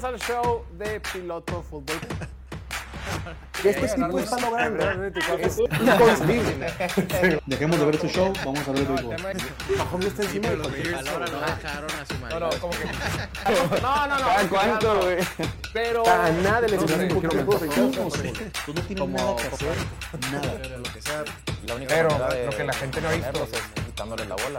Bienvenidos al show de Piloto Fútbol. Este tipo está logrando es inconcebible. Dejemos de ver su show, vamos a ver el béisbol. Mahomes está encima de Los no dejaron a su No, marido. no, como que. No, no, no. ¿Cada cuánto, güey? Pero. A nada le no enseñaron un poquito Tú no sé, tú no tienes nada que hacer, nada. Pero lo que sea, Pero lo que la gente no ha visto. es quitándole la bola.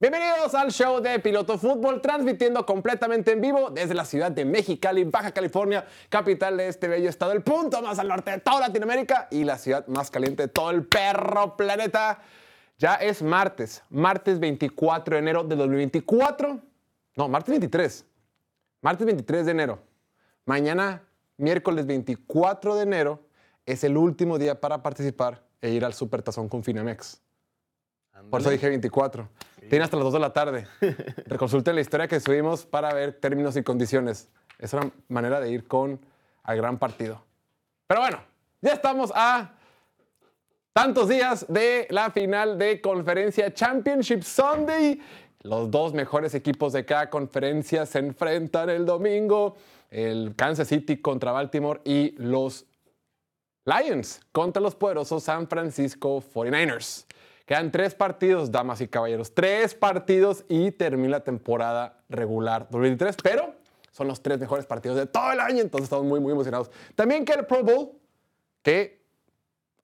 Bienvenidos al show de Piloto Fútbol, transmitiendo completamente en vivo desde la ciudad de Mexicali, Baja California, capital de este bello estado, el punto más al norte de toda Latinoamérica y la ciudad más caliente de todo el perro planeta. Ya es martes, martes 24 de enero de 2024. No, martes 23. Martes 23 de enero. Mañana, miércoles 24 de enero, es el último día para participar e ir al Supertazón con Finamex. Por eso dije 24. Tiene hasta las 2 de la tarde. Reconsulten la historia que subimos para ver términos y condiciones. Es una manera de ir con al gran partido. Pero bueno, ya estamos a tantos días de la final de conferencia Championship Sunday. Los dos mejores equipos de cada conferencia se enfrentan el domingo. El Kansas City contra Baltimore y los Lions contra los poderosos San Francisco 49ers. Quedan tres partidos, damas y caballeros. Tres partidos y termina la temporada regular 2023, pero son los tres mejores partidos de todo el año, entonces estamos muy, muy emocionados. También queda el Pro Bowl, que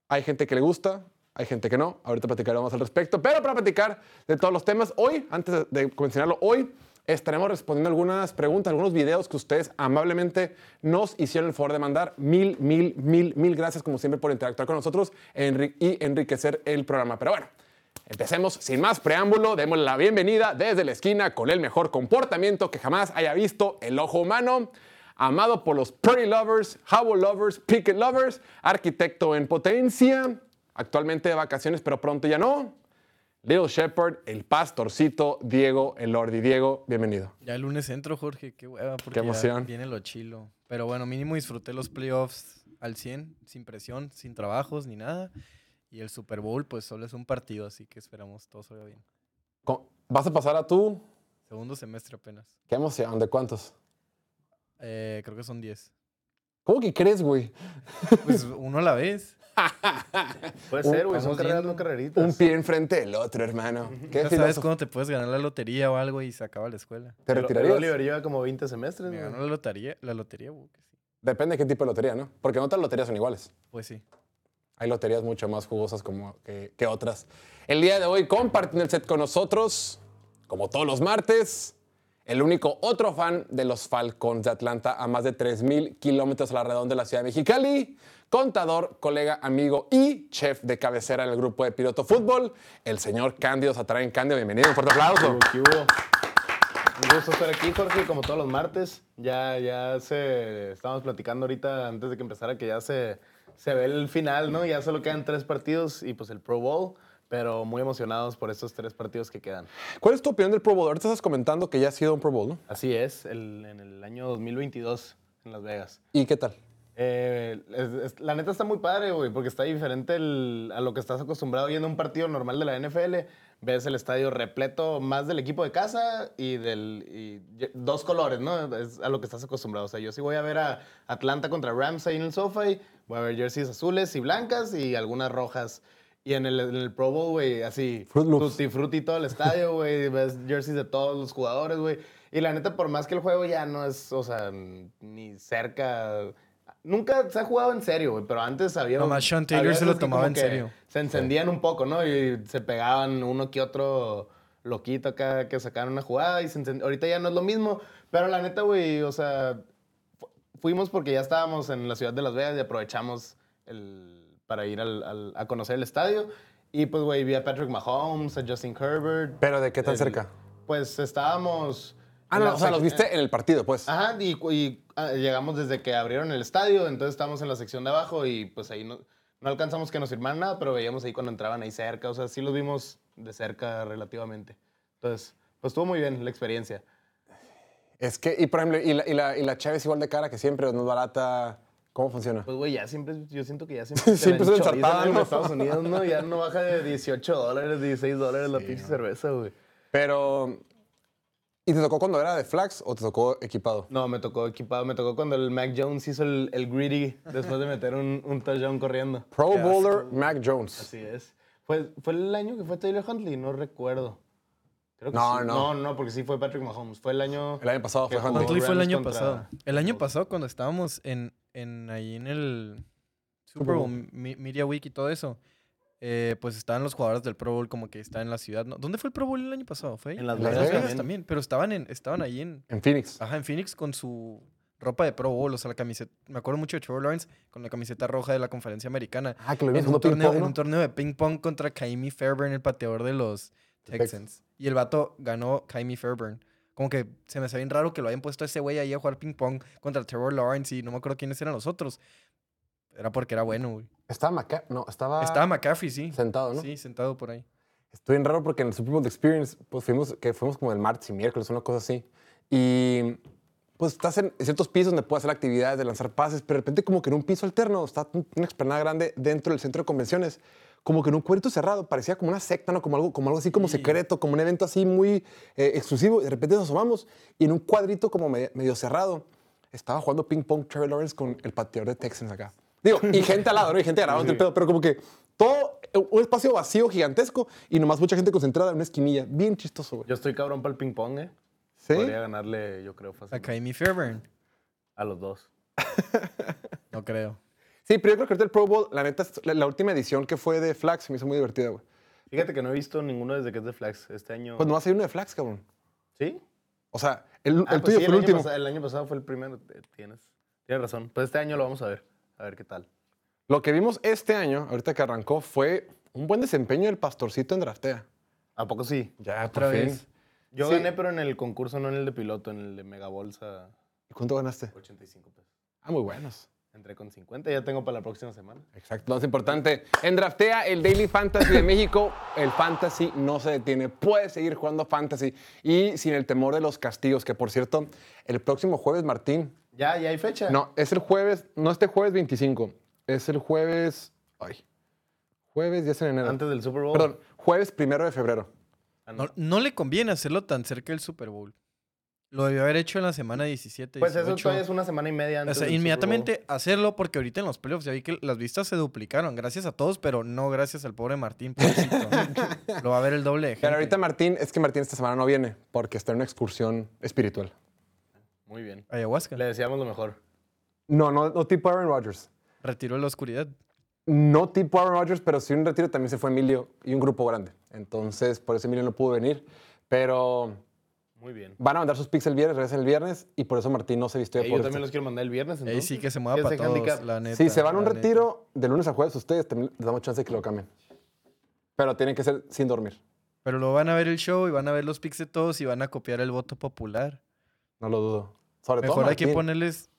hay gente que le gusta, hay gente que no. Ahorita platicaremos al respecto. Pero para platicar de todos los temas, hoy, antes de mencionarlo, hoy estaremos respondiendo algunas preguntas, algunos videos que ustedes amablemente nos hicieron el favor de mandar. Mil, mil, mil, mil gracias, como siempre, por interactuar con nosotros y enriquecer el programa. Pero bueno. Empecemos sin más preámbulo, demos la bienvenida desde la esquina con el mejor comportamiento que jamás haya visto el ojo humano, amado por los Pretty Lovers, Howl Lovers, Picket Lovers, arquitecto en potencia, actualmente de vacaciones pero pronto ya no, Little Shepherd, el pastorcito Diego, el Lordi. Diego, bienvenido. ya el lunes entro, Jorge, qué hueva, porque Qué ya emoción. viene lo chilo. Pero bueno, mínimo disfruté los playoffs al 100, sin presión, sin trabajos ni nada. Y el Super Bowl, pues solo es un partido, así que esperamos todo salga bien. ¿Vas a pasar a tú? Segundo semestre apenas. ¿Qué emoción? ¿De cuántos? Eh, creo que son 10. ¿Cómo que crees, güey? Pues uno a la vez. Puede ser, güey. Son carreras, no carreritas. Un pie enfrente del otro, hermano. ¿Qué Ya sabes cuándo te puedes ganar la lotería o algo y se acaba la escuela. ¿Te retirarías? Oliver lleva como 20 semestres, Me ganó la lotería, la lotería, güey, que sí. Depende de qué tipo de lotería, ¿no? Porque no todas las loterías son iguales. Pues sí. Hay loterías mucho más jugosas como que, que otras. El día de hoy compartiendo el set con nosotros, como todos los martes, el único otro fan de los Falcons de Atlanta a más de 3.000 kilómetros a la redonda de la ciudad de Mexicali, contador, colega, amigo y chef de cabecera en el grupo de Piloto Fútbol, el señor Cándido Satraen. Cándido, bienvenido, un fuerte aplauso. ¿Qué hubo? Un gusto estar aquí, Jorge, como todos los martes. Ya, ya se... Estábamos platicando ahorita, antes de que empezara, que ya se, se ve el final, ¿no? Ya solo quedan tres partidos y pues el Pro Bowl. Pero muy emocionados por estos tres partidos que quedan. ¿Cuál es tu opinión del Pro Bowl? Ahorita estás comentando que ya ha sido un Pro Bowl, ¿no? Así es, el- en el año 2022 en Las Vegas. ¿Y qué tal? Eh, es- es- la neta está muy padre, güey, porque está diferente el- a lo que estás acostumbrado yendo a un partido normal de la NFL. Ves el estadio repleto más del equipo de casa y del y dos colores, ¿no? Es a lo que estás acostumbrado. O sea, yo sí voy a ver a Atlanta contra Rams ahí en el SoFi, voy a ver jerseys azules y blancas y algunas rojas. Y en el, en el Pro Bowl, güey, así, Fruit Loops. tutti frutti todo el estadio, güey, ves jerseys de todos los jugadores, güey. Y la neta, por más que el juego ya no es, o sea, ni cerca Nunca se ha jugado en serio, güey, pero antes había... Nomás Sean Taylor se lo tomaba en serio. Se encendían un poco, ¿no? Y se pegaban uno que otro loquito acá que sacaban una jugada y se encend- Ahorita ya no es lo mismo, pero la neta, güey, o sea, fu- fuimos porque ya estábamos en la ciudad de Las Vegas y aprovechamos el, para ir al- al- a conocer el estadio. Y pues, güey, vi a Patrick Mahomes, a Justin Herbert. ¿Pero de qué tan El- cerca? Pues estábamos... Ah, no, o sea, los viste en el partido, pues. Ajá, y, y, ah, llegamos desde que abrieron el estadio, entonces estábamos en la sección de abajo y pues ahí no, no alcanzamos que nos firmaran nada, pero veíamos ahí cuando entraban ahí cerca, o sea, sí los vimos de cerca relativamente. Entonces, pues estuvo muy bien la experiencia. Es que, y por ejemplo, y la, y la, y la chave es igual de cara que siempre, no es barata. ¿Cómo funciona? Pues, güey, ya siempre, yo siento que ya siempre, Siempre se ensartada, en ¿no? Estados Unidos, ¿no? Ya no baja de 18 dólares, 16 dólares la pinche cerveza, güey. Pero ¿Y te tocó cuando era de flags o te tocó equipado? No, me tocó equipado. Me tocó cuando el Mac Jones hizo el, el greedy después de meter un, un touchdown corriendo. Pro Bowler Mac Jones. Así es. ¿Fue, ¿Fue el año que fue Taylor Huntley? No recuerdo. Creo que No, sí. no. No, no, porque sí fue Patrick Mahomes. Fue el año... El año pasado fue Huntley. Huntley fue el año contra- pasado. El año pasado cuando estábamos en, en ahí en el Super Bowl, Mi- Media Week y todo eso, eh, pues estaban los jugadores del Pro Bowl como que estaban en la ciudad. ¿no? ¿Dónde fue el Pro Bowl el año pasado? ¿Fue ahí? En Las Las Vegas, Vegas también. Pero estaban, en, estaban ahí en, En Phoenix. ajá, en Phoenix con su ropa de Pro Bowl, o sea, la camiseta. Me acuerdo mucho de Trevor Lawrence con la camiseta roja de la conferencia americana. Ah, que lo En vimos un, jugando torneo, ping-pong, en ¿no? un torneo de ping pong contra Kaimi Fairburn, el pateador de los Texans. Y el vato ganó Kaimi Fairburn. Como que se me hace bien raro que lo hayan puesto a ese güey ahí a jugar ping pong contra Trevor Lawrence y no me acuerdo quiénes eran los otros. Era porque era bueno, güey. Estaba Maca... No, estaba... Estaba McCaffrey, sí. sentado, ¿no? Sí, sentado por ahí. Estoy bien raro porque en el Super Bowl Experience, pues fuimos, que fuimos como el martes y miércoles, una cosa así. Y pues estás en ciertos pisos donde puedes hacer actividades de lanzar pases, pero de repente como que en un piso alterno, está un- una explanada grande dentro del centro de convenciones, como que en un cuarto cerrado, parecía como una secta, ¿no? Como algo, como algo así como secreto, como un evento así muy eh, exclusivo. Y de repente nos asomamos y en un cuadrito como medio, medio cerrado estaba jugando ping pong Trevor Lawrence con el pateador de Texans acá. Digo, y gente al lado, ¿no? Y gente grabando el pedo, pero como que todo, un espacio vacío gigantesco y nomás mucha gente concentrada en una esquinilla. Bien chistoso, güey. Yo estoy cabrón para el ping-pong, ¿eh? ¿Sí? Podría ganarle, yo creo, A fácil. Kaimi Fairburn. A los dos. No creo. Sí, pero yo creo que ahorita el Pro Bowl, la neta, la, la última edición que fue de Flags se me hizo muy divertida, güey. Fíjate que no he visto ninguno desde que es de Flags. Este año... Pues nomás hay uno de Flags, cabrón. ¿Sí? O sea, el, Ah, el pues tuyo sí, fue el último. pasado- el año pasado fue el primero. eh, Tienes, tienes razón. Pues este año lo vamos a ver. A ver qué tal. Lo que vimos este año, ahorita que arrancó, fue un buen desempeño del pastorcito en draftea. ¿A poco sí? Ya, Otra por fin. vez. Yo Sí. gané, pero en el concurso, no en el de piloto, en el de Megabolsa, ¿Y cuánto ganaste? 85 pesos. Ah, muy buenos. Entré con 50, ya tengo para la próxima semana. Exacto, lo más importante. En Draftea, el Daily Fantasy de México, el Fantasy no se detiene. Puedes seguir jugando Fantasy y sin el temor de los castigos, que por cierto, el próximo jueves, Martín. Ya, ya hay fecha. No, es el jueves, no este jueves 25, es el jueves. Ay. Jueves 10 de enero. Antes del Super Bowl. Perdón, jueves primero de febrero. Ah, no. No, no le conviene hacerlo tan cerca del Super Bowl. Lo debió haber hecho en la semana 17. Pues eso 18. todavía es una semana y media O antes. sea, del Super inmediatamente hacerlo porque ahorita en los playoffs ya vi que las vistas se duplicaron. Gracias a todos, pero no gracias al pobre Martín. Lo va a ver el doble de gente. Pero ahorita Martín, es que Martín esta semana no viene porque está en una excursión espiritual. Muy bien. Ayahuasca. Le deseamos lo mejor. No, no, no tipo Aaron Rodgers. Retiró la oscuridad. No tipo Aaron Rodgers, pero sí un retiro también se fue Emilio y un grupo grande. Entonces, por eso Emilio no pudo venir. Pero Muy bien. van a mandar sus picks el viernes, regresan el viernes y por eso Martín no se vistió de Ey, yo también los quiero mandar el viernes. Entonces. sí que se mueva ¿Qué para todos, handicap? la neta. Si se van a un la neta. retiro de lunes a jueves, ustedes también les damos chance de que lo cambien. Pero tienen que ser sin dormir. Pero lo van a ver el show y van a ver los picks de todos y van a copiar el voto popular. No lo dudo. Sobre todo Mejor hay que Martín, ponerles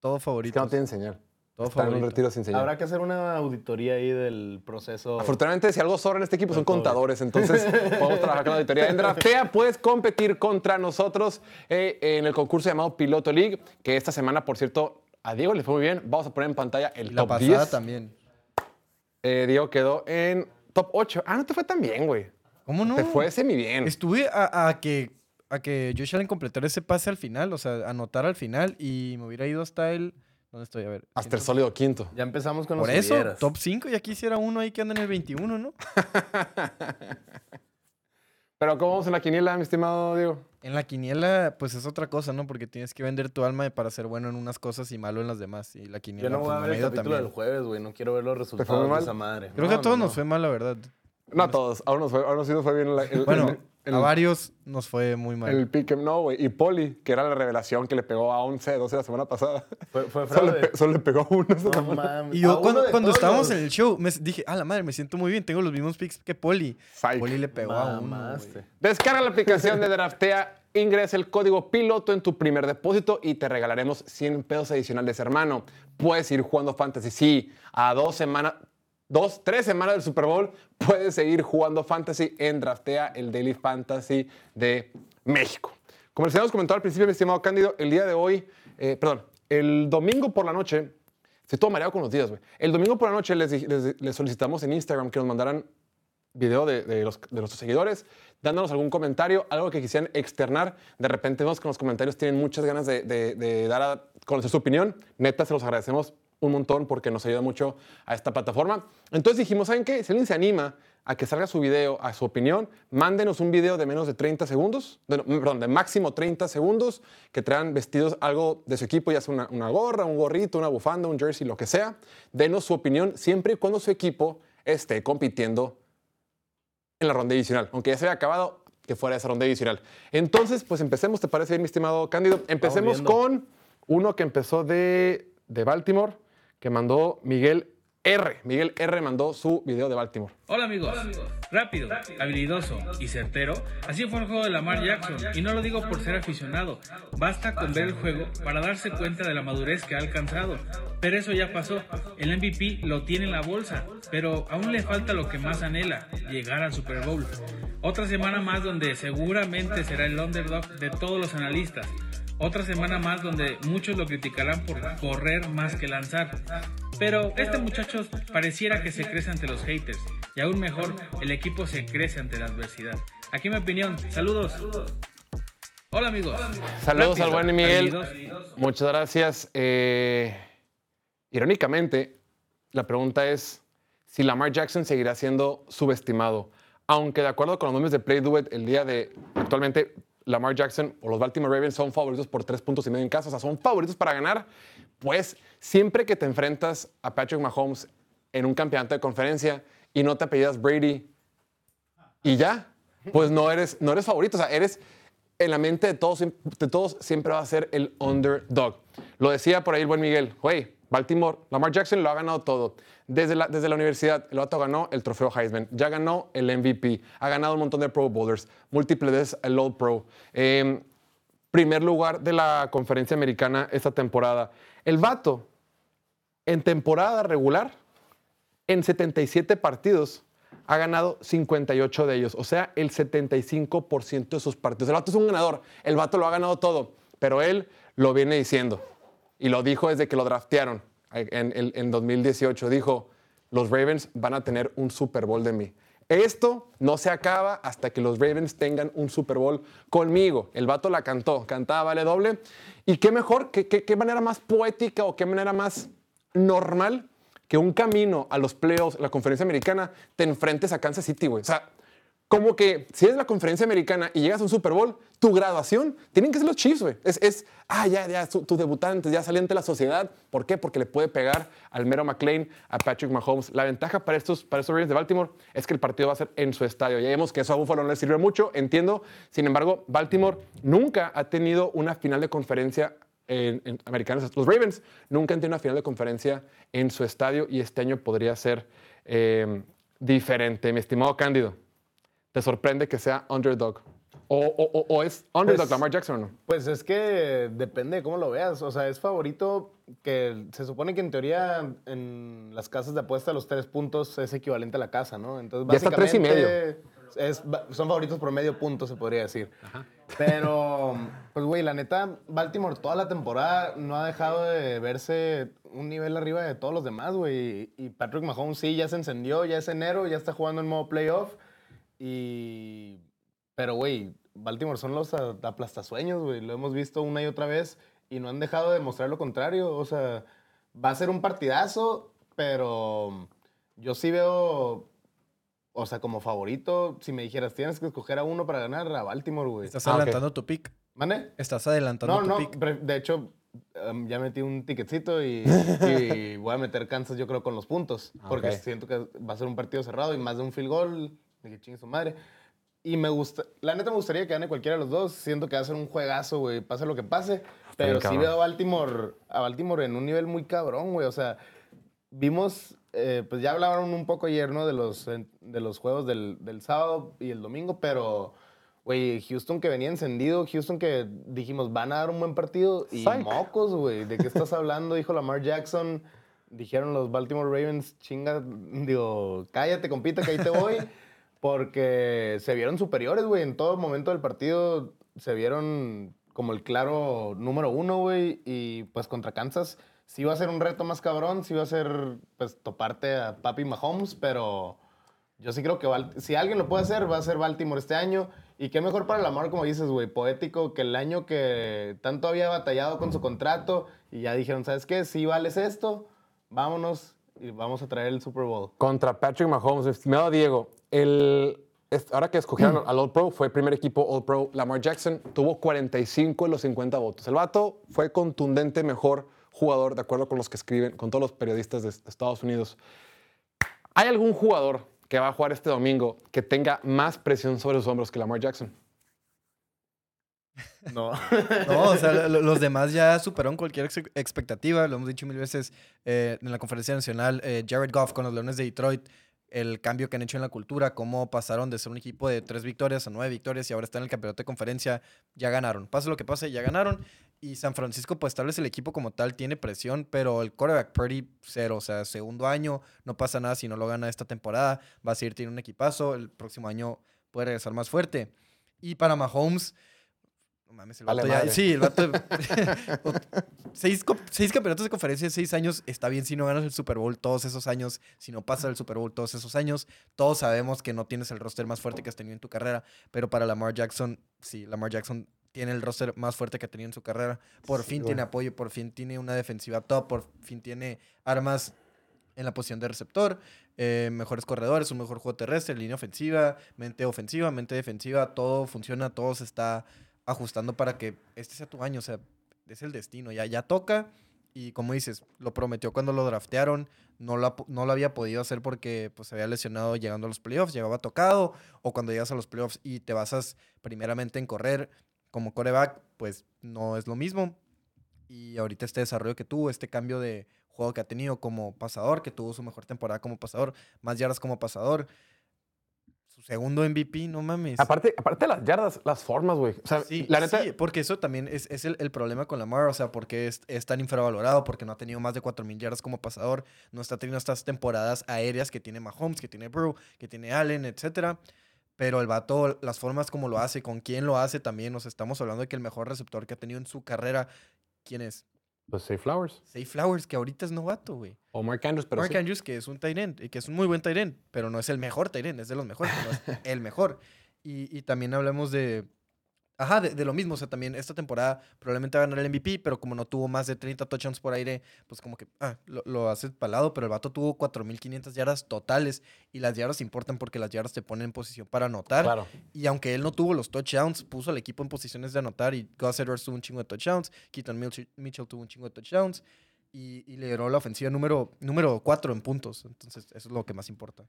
todo es favorito. que no tienen señal. En un retiro sin señal. Habrá que hacer una auditoría ahí del proceso. Afortunadamente, si algo sobra en este equipo son contadores, entonces podemos trabajar con la auditoría. En Draftea puedes competir contra nosotros eh, en el concurso llamado Piloto League, que esta semana, por cierto, a Diego le fue muy bien. Vamos a poner en pantalla el Y la top pasada 10. también. Eh, Diego quedó en top 8. Ah, no te fue tan bien, güey. ¿Cómo no? Te fue semi bien. Estuve a, a que a que Josh Allen completara ese pase al final, o sea, anotar al final y me hubiera ido hasta el... ¿Dónde estoy? A ver. Hasta el sólido quinto. Ya empezamos con Por los eso, top 5, ya quisiera uno ahí que anda en el 21, ¿no? Pero ¿cómo vamos en la quiniela, mi estimado Diego? En la quiniela, pues es otra cosa, ¿no? Porque tienes que vender tu alma para ser bueno en unas cosas y malo en las demás. Y la quiniela Yo no voy pues, a ver el ido capítulo también. del jueves, güey. No quiero ver los resultados de esa madre. Creo No, que a todos no, nos no. fue mal, la verdad. No a todos. A unos, fue, a unos sí nos fue bien en la- el, Bueno, el- el- a varios nos fue muy mal. el pick 'em, no, güey. Y Poli, que era la revelación que le pegó a 11, 12 la semana pasada. Fue, fue Solo le, fraude. pe- solo le pegó a uno No mames. Y A yo cuando, cuando estábamos en el show, me dije, ah, la madre, me siento muy bien, tengo los mismos picks que Poli. Psych. Poli le pegó a uno. Descarga la aplicación de Draftea, ingresa el código piloto en tu primer depósito y te regalaremos 100 pesos adicionales, hermano. Puedes ir jugando Fantasy. Sí, a dos semanas, dos, tres semanas del Super Bowl, puedes seguir jugando Fantasy en Draftea, el Daily Fantasy de México. Como les habíamos comentado al principio, mi estimado Cándido, el día de hoy, eh, perdón, el domingo por la noche, estoy todo mareado con los días, güey. El domingo por la noche les, solicitamos en Instagram que nos mandaran video de, los, de nuestros seguidores, dándonos algún comentario, algo que quisieran externar. De repente vemos que en los comentarios tienen muchas ganas de, de- de dar a conocer su opinión. Neta, se los agradecemos un montón porque nos ayuda mucho a esta plataforma. Entonces dijimos, ¿saben qué? Si alguien se anima a que salga su video, a su opinión, mándenos un video de menos de 30 segundos, de- perdón, de máximo 30 segundos, que traigan vestidos algo de su equipo, ya sea una, una gorra, un gorrito, una bufanda, un jersey, lo que sea. Denos su opinión siempre y cuando su equipo esté compitiendo en la ronda divisional, aunque ya se haya acabado, que fuera esa ronda divisional. Entonces, pues empecemos, ¿te parece bien, mi estimado Cándido? Empecemos con uno que empezó de, de Baltimore, que mandó Miguel R. Miguel R mandó su video de Baltimore. Hola amigos. Rápido, habilidoso y certero. Así fue el juego de Lamar Jackson. Y no lo digo por ser aficionado. Basta con ver el juego para darse cuenta de la madurez que ha alcanzado. Pero eso ya pasó. El MVP lo tiene en la bolsa. Pero aún le falta lo que más anhela, llegar al Super Bowl. Otra semana más donde seguramente será el underdog de todos los analistas. Otra semana más donde muchos lo criticarán por correr más que lanzar. Pero este muchacho pareciera que se crece ante los haters. Y aún mejor, el equipo se crece ante la adversidad. Aquí mi opinión. Saludos. Hola amigos. Saludos Rápido, al buen Miguel. Muchas gracias. Eh, irónicamente, la pregunta es si Lamar Jackson seguirá siendo subestimado. Aunque de acuerdo con los números de Play Do It, el día de actualmente Lamar Jackson o los Baltimore Ravens son favoritos por tres puntos y medio en casa, o sea, son favoritos para ganar, pues siempre que te enfrentas a Patrick Mahomes en un campeonato de conferencia y no te apellidas Brady y ya, pues no eres, no eres favorito, o sea, eres en la mente de todos, de todos siempre va a ser el underdog. Lo decía por ahí el buen Miguel, güey, Baltimore, Lamar Jackson lo ha ganado todo. Desde la, desde la universidad, el vato ganó el trofeo Heisman, ya ganó el MVP, ha ganado un montón de Pro Bowlers, múltiples veces el All Pro. Eh, primer lugar de la conferencia americana esta temporada. El vato, en temporada regular, en 77 partidos, ha ganado 58 de ellos. O sea, el 75% de sus partidos. El vato es un ganador. El vato lo ha ganado todo. Pero él lo viene diciendo. Y lo dijo desde que lo draftearon en, en- en 2018. Dijo, los Ravens van a tener un Super Bowl de mí. Esto no se acaba hasta que los Ravens tengan un Super Bowl conmigo. El vato la cantó, cantaba vale doble. Y qué mejor, qué, qué- qué manera más poética o qué manera más normal que un camino a los playoffs, la conferencia americana, te enfrentes a Kansas City, güey. O sea, como que si eres la conferencia americana y llegas a un Super Bowl, tu graduación tienen que ser los Chiefs, güey. Es, es, ah, ya, ya, tu, tu debutante, ya salió ante la sociedad. ¿Por qué? Porque le puede pegar al mero McLean, a Patrick Mahomes. La ventaja para estos, para estos Ravens de Baltimore es que el partido va a ser en su estadio. Ya vemos que eso a Buffalo no le sirve mucho, entiendo. Sin embargo, Baltimore nunca ha tenido una final de conferencia en, en americanos. Los Ravens nunca han tenido una final de conferencia en su estadio y este año podría ser eh, diferente. Mi estimado Cándido, ¿te sorprende que sea underdog? ¿O, o- o- es underdog Pues- Lamar Jackson o no? Pues es que depende de cómo lo veas. O sea, es favorito que se supone que en teoría en las casas de apuesta los tres puntos es equivalente a la casa, ¿no? Entonces, Ya está tres y medio. básicamente, es- son favoritos por medio punto, se podría decir. Pero, pues, güey, la neta, Baltimore toda la temporada no ha dejado de verse un nivel arriba de todos los demás, güey. Y Patrick Mahomes sí, ya se encendió, ya es enero, ya está jugando en modo playoff. Y... Pero, güey, Baltimore son los aplastasueños, güey. Lo hemos visto una y otra vez y no han dejado de demostrar lo contrario. O sea, va a ser un partidazo, pero yo sí veo, o sea, como favorito, si me dijeras, tienes que escoger a uno para ganar, a Baltimore, güey. Estás Ah, adelantando tu pick. ¿Mande? Estás adelantando No, tu no, pick. pre- de hecho, em, ya metí un ticketcito y, y voy a meter Kansas, yo creo, con los puntos. Porque Ok. siento que va a ser un partido cerrado y más de un field goal, de que chingue su madre. Y me gusta, la neta me gustaría que gane cualquiera de los dos. Siento que va a ser un juegazo, güey, pase lo que pase. Pero sí cabrón. veo a Baltimore, a Baltimore en un nivel muy cabrón, güey. O sea, vimos, eh, pues ya hablaron un poco ayer, ¿no? De los, de los juegos del, del sábado y el domingo, pero, güey, Houston que venía encendido, Houston que dijimos, van a dar un buen partido y Psych. mocos, güey. ¿De qué estás hablando? Dijo Lamar Jackson. Dijeron los Baltimore Ravens, chinga, digo, cállate, compita, que ahí te voy. Porque se vieron superiores, güey. En todo momento del partido se vieron como el claro número uno, güey. Y pues contra Kansas sí va a ser un reto más cabrón. Sí va a ser, pues, toparte a Papi Mahomes, pero Yo sí creo que si alguien lo puede hacer, va a ser Baltimore este año. Y qué mejor para Lamar, como dices, güey, poético, que el año que tanto había batallado con su contrato y ya dijeron, ¿sabes qué? Si vales esto, vámonos y vamos a traer el Super Bowl. Contra Patrick Mahomes, estimado Diego, el, ahora que escogieron al All Pro, fue el primer equipo All Pro. Lamar Jackson tuvo 45 de los 50 votos. El vato fue contundente mejor jugador, de acuerdo con los que escriben, con todos los periodistas de, Estados Unidos. ¿Hay algún jugador que va a jugar este domingo que tenga más presión sobre sus hombros que Lamar Jackson? No. No, o sea, lo- los demás ya superaron cualquier ex- expectativa. Lo hemos dicho mil veces eh, en la conferencia nacional. eh, Jared Goff con los Leones de Detroit, el cambio que han hecho en la cultura, cómo pasaron de ser un equipo de tres victorias a nueve victorias y ahora están en el campeonato de conferencia, ya ganaron. Pase lo que pase, ya ganaron. Y San Francisco, pues tal vez el equipo como tal tiene presión, pero el quarterback Purdy cero. O sea, segundo año, no pasa nada si no lo gana esta temporada. Va a seguir teniendo un equipazo. El próximo año puede regresar más fuerte. Y para Mahomes, no mames, el Vale vato ya-. Sí, el vato. seis, seis campeonatos de conferencia en seis años. Está bien si no ganas el Super Bowl todos esos años. Si no pasas el Super Bowl todos esos años. Todos sabemos que no tienes el roster más fuerte que has tenido en tu carrera. Pero para Lamar Jackson, sí, Lamar Jackson tiene el roster más fuerte que ha tenido en su carrera. Por fin tiene apoyo, por fin tiene una defensiva top, por fin tiene armas en la posición de receptor, eh, mejores corredores, un mejor juego terrestre, línea ofensiva, mente ofensiva, mente defensiva, todo funciona, todo se está ajustando para que este sea tu año, o sea, es el destino, ya, ya toca y como dices, lo prometió cuando lo draftearon, no lo, no lo había podido hacer porque pues, se había lesionado llegando a los playoffs, llegaba tocado, o cuando llegas a los playoffs y te basas primeramente en correr como coreback, pues no es lo mismo. Y ahorita este desarrollo que tuvo, este cambio de juego que ha tenido como pasador, que tuvo su mejor temporada como pasador, más yardas como pasador. Su segundo MVP, no mames. Aparte, aparte las yardas, las formas, güey. O sea, Sí, la neta, sí, porque eso también es, es el, el problema con Lamar, o sea, porque es, es tan infravalorado, porque no ha tenido más de 4.000 yardas como pasador, no está teniendo estas temporadas aéreas que tiene Mahomes, que tiene Brew, que tiene Allen, etcétera. Pero el vato, las formas como lo hace, con quién lo hace también, nos estamos hablando de que el mejor receptor que ha tenido en su carrera, ¿quién es? Pues Say Flowers Say Flowers, que ahorita es novato, güey. o Mark Andrews, pero Mark sí. Andrews, que es un end, y que es un muy buen end, pero no es el mejor end, es de los mejores, pero no es el mejor. Y, y también hablamos de, ajá, de, de lo mismo, o sea, también esta temporada probablemente va a ganar el MVP, pero como no tuvo más de 30 touchdowns por aire, pues como que ah, lo, lo hace palado, pero el vato tuvo 4.500 yardas totales, y las yardas importan porque las yardas te ponen en posición para anotar. Claro. Y aunque él no tuvo los touchdowns, puso al equipo en posiciones de anotar y Gus Edwards tuvo un chingo de touchdowns, Keaton Mitchell, Mitchell tuvo un chingo de touchdowns y, y lideró la ofensiva número, número 4 en puntos. Entonces, eso es lo que más importa.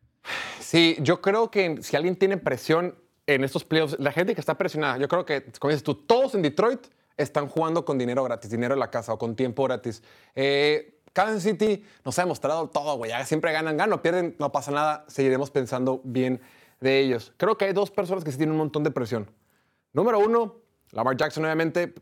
Sí, yo creo que si alguien tiene presión en estos playoffs, la gente que está presionada, yo creo que, como dices tú, todos en Detroit están jugando con dinero gratis, dinero en la casa o con tiempo gratis. Eh, Kansas City nos ha demostrado todo, güey. Siempre ganan, ganan, pierden, no pasa nada. Seguiremos pensando bien de ellos. Creo que hay dos personas que sí tienen un montón de presión. Número uno, Lamar Jackson, obviamente.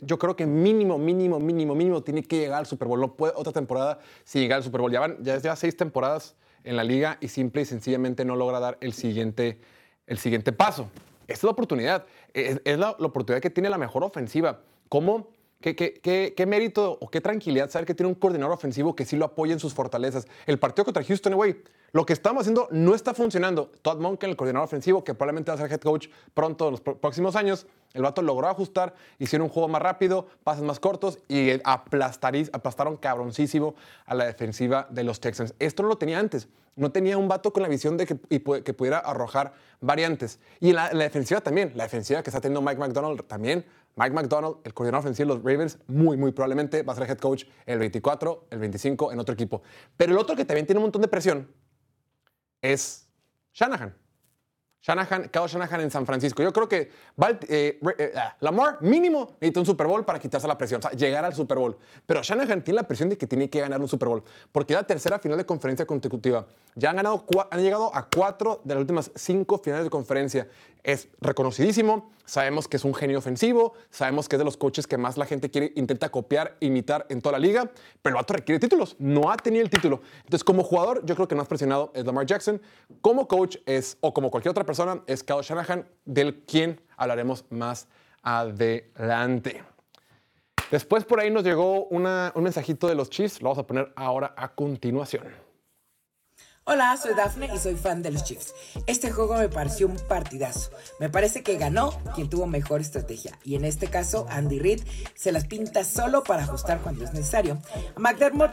yo creo que mínimo, mínimo, mínimo, mínimo tiene que llegar al Super Bowl. No puede otra temporada sin llegar al Super Bowl. Ya van ya, ya seis temporadas en la liga y simple y sencillamente no logra dar el siguiente, el siguiente paso. Esta es la oportunidad. Es, la, la oportunidad que tiene la mejor ofensiva. ¿Cómo? ¿Qué, mérito o qué tranquilidad saber que tiene un coordinador ofensivo que sí lo apoya en sus fortalezas? El partido contra Houston, güey, lo que estamos haciendo no está funcionando. Todd Monken, el coordinador ofensivo, que probablemente va a ser head coach pronto en los próximos años, el vato logró ajustar, hicieron un juego más rápido, pases más cortos y aplastaron cabroncísimo a la defensiva de los Texans. Esto no lo tenía antes. No tenía un vato con la visión de que, pudiera arrojar variantes. Y la, la defensiva también, la defensiva que está teniendo Mike McDonald también. Mike McDonald, el coordinador ofensivo de los Ravens, muy, muy probablemente va a ser head coach el 24, el 25 en otro equipo. Pero el otro que también tiene un montón de presión es Shanahan. Shanahan, Kyle Shanahan en San Francisco. Yo creo que Balt- eh, eh, ah, Lamar mínimo necesita un Super Bowl para quitarse la presión, o sea, llegar al Super Bowl. Pero Shanahan tiene la presión de que tiene que ganar un Super Bowl, porque es la tercera final de conferencia consecutiva. Ya han, ganado, han llegado a cuatro de las últimas cinco finales de conferencia. Es reconocidísimo, sabemos que es un genio ofensivo, sabemos que es de los coaches que más la gente quiere, intenta copiar, imitar en toda la liga, pero el vato requiere títulos, no ha tenido el título. Entonces, como jugador, yo creo que más presionado es Lamar Jackson. Como coach es, o como cualquier otra persona, es Kyle Shanahan, del quien hablaremos más adelante. Después por ahí nos llegó un mensajito de los Chiefs, lo vamos a poner ahora a continuación. Hola, soy Dafne y soy fan de los Chiefs. Este juego me pareció un partidazo. Me parece que ganó quien tuvo mejor estrategia. Y en este caso, Andy Reid se las pinta solo para ajustar cuando es necesario. A McDermott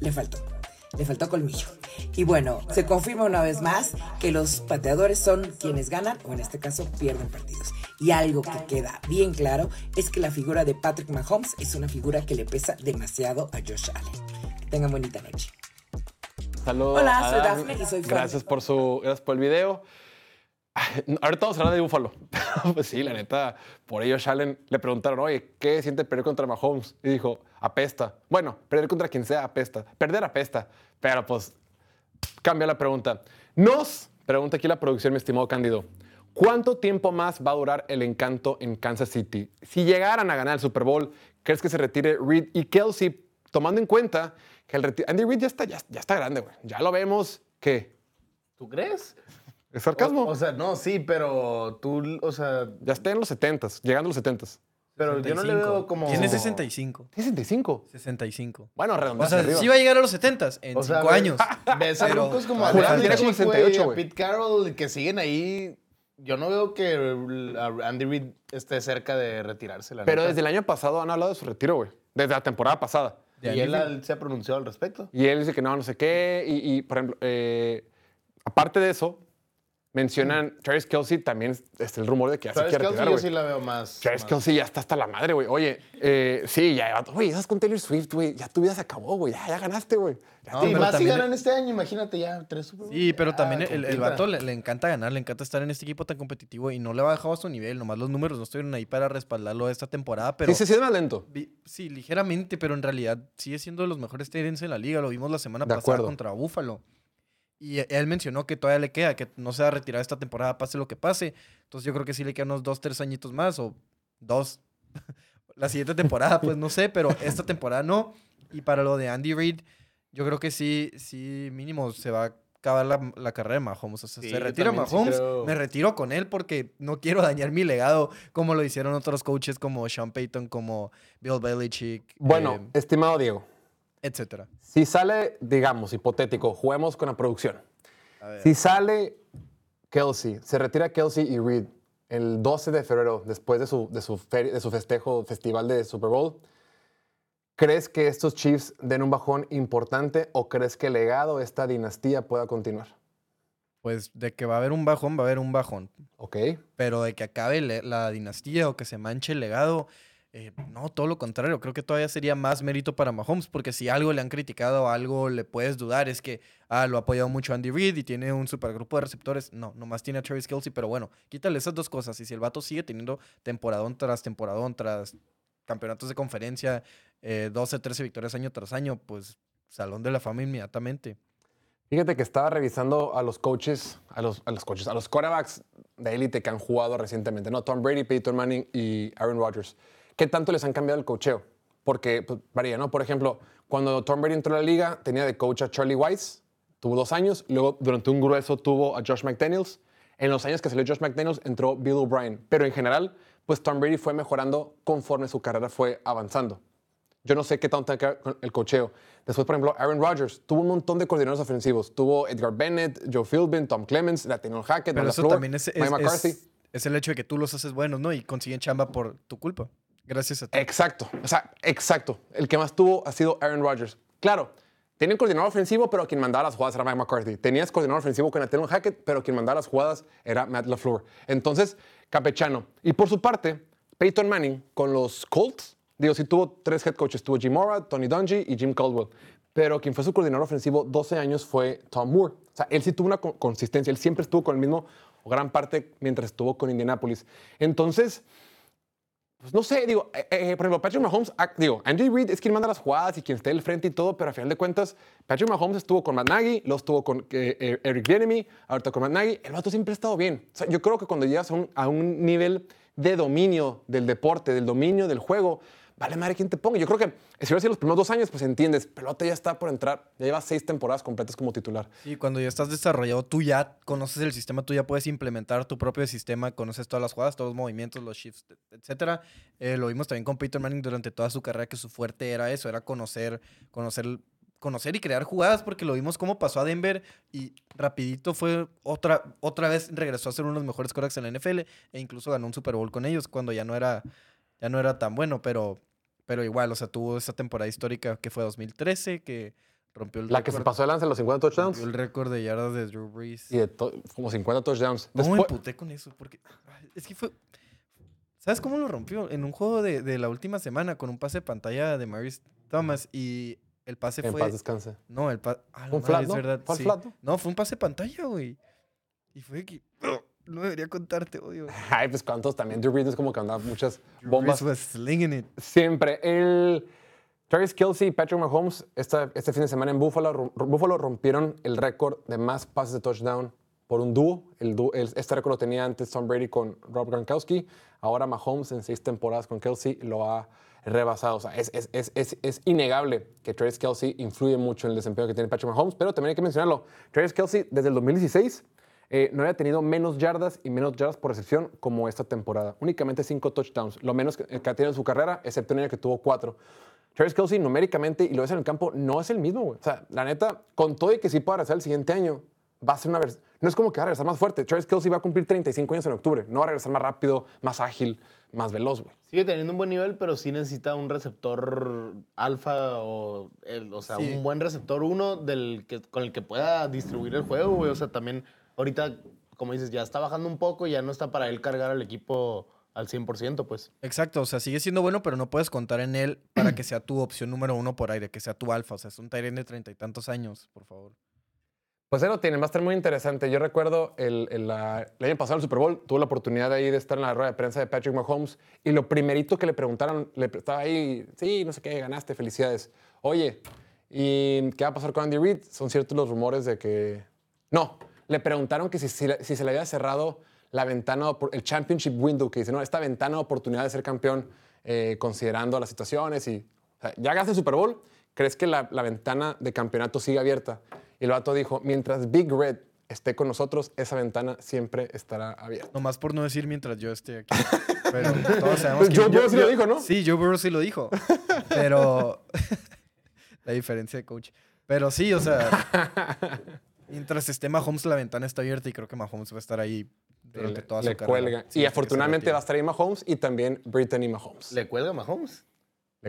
le faltó. Le faltó colmillo. Y bueno, se confirma una vez más que los pateadores son quienes ganan o en este caso pierden partidos. Y algo que queda bien claro es que la figura de Patrick Mahomes es una figura que le pesa demasiado a Josh Allen. Que tengan bonita noche. Saludos. Hola, soy. Dafne y soy fan. Gracias por su, gracias por el video. Ahorita vamos a hablar de Búfalo. pues sí, la neta, por ello Allen le preguntaron, oye, ¿qué siente perder contra Mahomes? Y dijo, apesta. Bueno, perder contra quien sea apesta. Perder apesta. Pero pues, cambia la pregunta. Nos, pregunta aquí la producción, mi estimado Cándido. ¿Cuánto tiempo más va a durar el encanto en Kansas City? Si llegaran a ganar el Super Bowl, ¿crees que se retire Reed y Kelsey, tomando en cuenta que el Andy Reid ya está, ya, ya está grande, güey? Ya lo vemos que ¿Tú crees? es sarcasmo. O, o sea, no, sí, pero tú, o sea, ya está en los 70s, llegando a los 70s. Pero yo no le 65. veo como... Tiene 65. 65. 65. Bueno, O redondea sea, arriba. sí va a llegar a los 70 en O sea, 5 ve- años. Ves a Pero- grupos como a Julián tiene como Chick, 68, güey. Pete Carroll que siguen ahí. Yo no veo que Andy Reid esté cerca de retirarse, la Pero neta. desde el año pasado han hablado de su retiro, güey. Desde la temporada pasada. Y él, él se ha pronunciado al respecto. Y él dice que no, no sé qué. Y, y, por ejemplo, eh, aparte de eso, mencionan Travis Kelsey también es el rumor de que ya se Travis quiere Kelce retirar, yo sí la veo más. Travis más- Kelsey ya está hasta la madre, güey. Oye, eh, sí, ya, güey, estás con Taylor Swift, güey. Ya tu vida se acabó, güey. Ya, ya ganaste, güey. No, y más si ganan este año, imagínate ya tres Super. Sí, pero Ya, también el, el vato le, le encanta ganar, le encanta estar en este equipo tan competitivo y no le ha bajado a su nivel. Nomás los números no estuvieron ahí para respaldarlo esta temporada, pero... sí, sí, es más lento. vi- Sí, ligeramente, pero en realidad sigue siendo de los mejores Tyrants en la liga. Lo vimos la semana De pasada acuerdo. contra Búfalo. Y e- él mencionó que todavía le queda, que no se va a retirar esta temporada, pase lo que pase. Entonces yo creo que sí le quedan unos dos, tres añitos más o dos. la siguiente temporada, pues no sé, pero esta temporada no. Y para lo de Andy Reid, yo creo que sí, sí, mínimo se va a acabar la, la carrera de Mahomes. O sea, Sí, se retira sí Mahomes, creo. me retiro con él porque no quiero dañar mi legado como lo hicieron otros coaches como Sean Payton, como Bill Belichick, Bueno, eh, estimado Diego, etcétera. si sale, digamos, hipotético, juguemos con la producción. Si sale Kelsey, se retira Kelsey y Reed el 12 de febrero, después de su, de su, de su festejo, festival de Super Bowl, ¿crees que estos Chiefs den un bajón importante o crees que el legado de esta dinastía pueda continuar? Pues de que va a haber un bajón, va a haber un bajón. Ok. Pero de que acabe la dinastía o que se manche el legado, eh, no, todo lo contrario. Creo que todavía sería más mérito para Mahomes, porque si algo le han criticado algo le puedes dudar es que, ah, lo ha apoyado mucho Andy Reid y tiene un supergrupo de receptores. No, nomás tiene a Travis Kelsey, pero bueno, quítale esas dos cosas. Y si el vato sigue teniendo temporadón tras temporadón, tras campeonatos de conferencia, eh, 12, 13 victorias año tras año, pues salón de la fama inmediatamente. Fíjate que estaba revisando a los coaches, a los, a los coaches, a los quarterbacks de élite que han jugado recientemente, ¿no? Tom Brady, Peyton Manning y Aaron Rodgers. ¿Qué tanto les han cambiado el coacheo? Porque pues, varía, ¿no? Por ejemplo, cuando Tom Brady entró a la liga, tenía de coach a Charlie Weiss, tuvo dos años, luego durante un grueso tuvo a Josh McDaniels. En los años que salió Josh McDaniels entró Bill O'Brien. Pero en general, pues Tom Brady fue mejorando conforme su carrera fue avanzando. Yo no sé qué tanto el cocheo. Después, por ejemplo, Aaron Rodgers tuvo un montón de coordinadores ofensivos. Tuvo Edgar Bennett, Joe Philbin, Tom Clemens, Nathaniel Hackett, Pero eso también es, Mike es- McCarthy. es- es el hecho de que tú los haces buenos, ¿no? Y consiguen chamba por tu culpa. Gracias a ti. Exacto, o sea, exacto. El que más tuvo ha sido Aaron Rodgers. Claro, tienen coordinador ofensivo, pero quien mandaba las jugadas era Mike McCarthy. Tenías coordinador ofensivo con Nathaniel Hackett, pero quien mandaba las jugadas era Matt LaFleur. Entonces, campechano. Y por su parte, Peyton Manning con los Colts, digo, sí tuvo tres head coaches. Tuvo Jim Mora, Tony Dungy y Jim Caldwell. Pero quien fue su coordinador ofensivo 12 años fue Tom Moore. O sea, él sí tuvo una co- consistencia. Él siempre estuvo con el mismo, gran parte, mientras estuvo con Indianapolis. Entonces, pues no sé, digo, eh, eh, por ejemplo, Patrick Mahomes, ah, digo, Andy Reid es quien manda las jugadas y quien esté al frente y todo, pero a final de cuentas, Patrick Mahomes estuvo con Matt Nagy, luego estuvo con eh, eh, Eric Bieniemy, ahorita con Matt Nagy, el vato siempre ha estado bien. Yo creo que cuando llegas a un, a un nivel de dominio del deporte, del dominio del juego, vale madre quién te ponga. Yo creo que si hubiera los primeros dos años, pues entiendes, pelota ya está por entrar, ya lleva seis temporadas completas como titular. Sí, cuando ya estás desarrollado, tú ya conoces el sistema, tú ya puedes implementar tu propio sistema, conoces todas las jugadas, todos los movimientos, los shifts, etcétera. Eh, lo vimos también con Peyton Manning durante toda su carrera, que su fuerte era eso, era conocer, conocer conocer y crear jugadas porque lo vimos cómo pasó a Denver y rapidito fue otra, otra vez regresó a ser uno de los mejores quarterbacks en la NFL e incluso ganó un Super Bowl con ellos cuando ya no era, ya no era tan bueno, pero, pero igual, o sea, tuvo esa temporada histórica que fue 2013, que rompió el La que se pasó de lanza en los 50 touchdowns rompió el récord de yardas de Drew Brees. y de como 50 touchdowns. No me Después, emputé con eso, porque es que fue... ¿Sabes cómo lo rompió? En un juego de, de la última semana con un pase de pantalla de Maurice Thomas y el pase en fue... paz descanse. No, el pase... Ah, un flat, ¿no? verdad. Fue sí. flat, ¿no? No, fue un pase de pantalla, güey. Y fue que... No debería contarte, odio. Ay, pues cuántos también. Drew Brees es como que andaba muchas bombas. Was slinging it. Siempre. El Travis Kelsey y Patrick Mahomes esta- este fin de semana en Buffalo, Buffalo rompieron el récord de más pases de touchdown por un dúo. El el- este récord lo tenía antes Tom Brady con Rob Gronkowski. Ahora Mahomes en seis temporadas con Kelsey lo ha rebasado. O sea, es, es- es- es- es innegable que Travis Kelsey influye mucho en el desempeño que tiene Patrick Mahomes, pero también hay que mencionarlo. Travis Kelsey desde el 2016 eh, no había tenido menos yardas y menos yardas por recepción como esta temporada. Únicamente cinco touchdowns, lo menos que, que ha tenido en su carrera, excepto un año que tuvo cuatro. Travis Kelsey numéricamente, y lo ves en el campo, no es el mismo, güey. O sea, la neta, con todo y que sí pueda regresar el siguiente año, va a ser una No es como que va a regresar más fuerte. Travis Kelsey va a cumplir 35 años en octubre. No va a regresar más rápido, más ágil, más veloz, güey. Sigue teniendo un buen nivel, pero sí necesita un receptor alfa o, el- o sea, Sí. un buen receptor uno del que, con el que pueda distribuir el juego, güey. O sea, también ahorita, como dices, ya está bajando un poco y ya no está para él cargar al equipo al 100%, pues. Exacto, o sea, sigue siendo bueno, pero no puedes contar en él para que sea tu opción número uno por aire, que sea tu alfa. O sea, es un Tyrene de treinta y tantos años, por favor. Pues ahí lo tienen, va a estar muy interesante. Yo recuerdo el, el, la- el año pasado en el Super Bowl, tuve la oportunidad de, ahí de estar en la rueda de prensa de Patrick Mahomes y lo primerito que le preguntaron, le estaba ahí, sí, no sé qué, ganaste, felicidades. Oye, ¿y qué va a pasar con Andy Reid? Son ciertos los rumores de que... No, le preguntaron que si, si, si se le había cerrado la ventana, el championship window, que dice, no, esta ventana de oportunidad de ser campeón, eh, considerando las situaciones y... o sea, ya ganaste el Super Bowl, ¿crees que la, la ventana de campeonato sigue abierta? Y el vato dijo, mientras Big Red esté con nosotros, esa ventana siempre estará abierta. Nomás por no decir mientras yo esté aquí. Pero todos sabemos Pues que... Joe Burrow sí lo dijo, ¿no? Sí, Joe Burrow sí lo dijo. Pero... la diferencia de coach. Pero sí, o sea... mientras esté Mahomes, la ventana está abierta y creo que Mahomes va a estar ahí durante Le, toda le su carrera. cuelga. Sí, y afortunadamente va a estar ahí Mahomes y también Brittany Mahomes. Le, ¿Le cuelga Mahomes?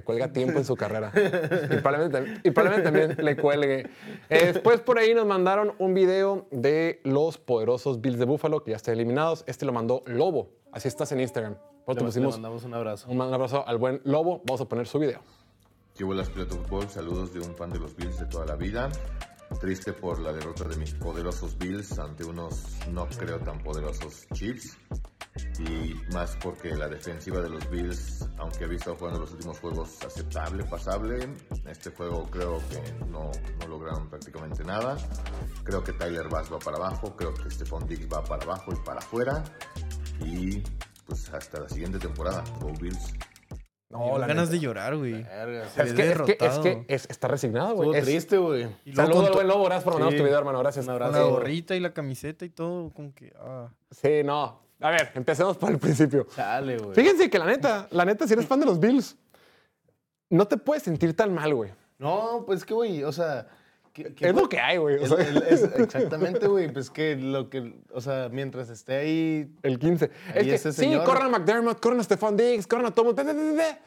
cuelga tiempo en su carrera. y, probablemente, tam- y probablemente también le cuelgue. Eh, después por ahí nos mandaron un video de los poderosos Bills de Buffalo que ya están eliminados. Este lo mandó Lobo. Así estás en Instagram. Por Le, te le pusimos mandamos un abrazo. un abrazo al buen Lobo. Vamos a poner su video. ¿Qué bolas Piloto Fútbol? Saludos de un fan de los Bills de toda la vida. Triste por la derrota de mis poderosos Bills ante unos no creo tan poderosos Chiefs. Y más porque la defensiva de los Bills, aunque he visto jugando los últimos juegos aceptable, pasable, este juego creo que no, no lograron prácticamente nada. Creo que Tyler Bass va para abajo, creo que Stephon Diggs va para abajo y para afuera. Y pues hasta la siguiente temporada. Go Bills. Dieron la ganas neta. de llorar, güey. Verga, Es que, es que, es derrotado. que es- está resignado, güey. Estuvo Es- triste, güey. Saludos al buen Lobo. Gracias por mandarnos Sí. tu video, hermano. Gracias. Un abrazo. la gorrita y la camiseta y todo, como que... Ah. Sí, no. A ver, empecemos por el principio. Chale, güey. Fíjense que la neta, la neta, si eres fan de los Bills, no te puedes sentir tan mal, güey. No, pues que, güey, o sea... ¿qué- qué Es lo que hay, güey. O sea, exactamente, güey. Pues que lo que, o sea, mientras esté ahí, el 15. Ahí Es que, ese sí, señor. corran a McDermott, corran a Stephon Diggs, corran a ve.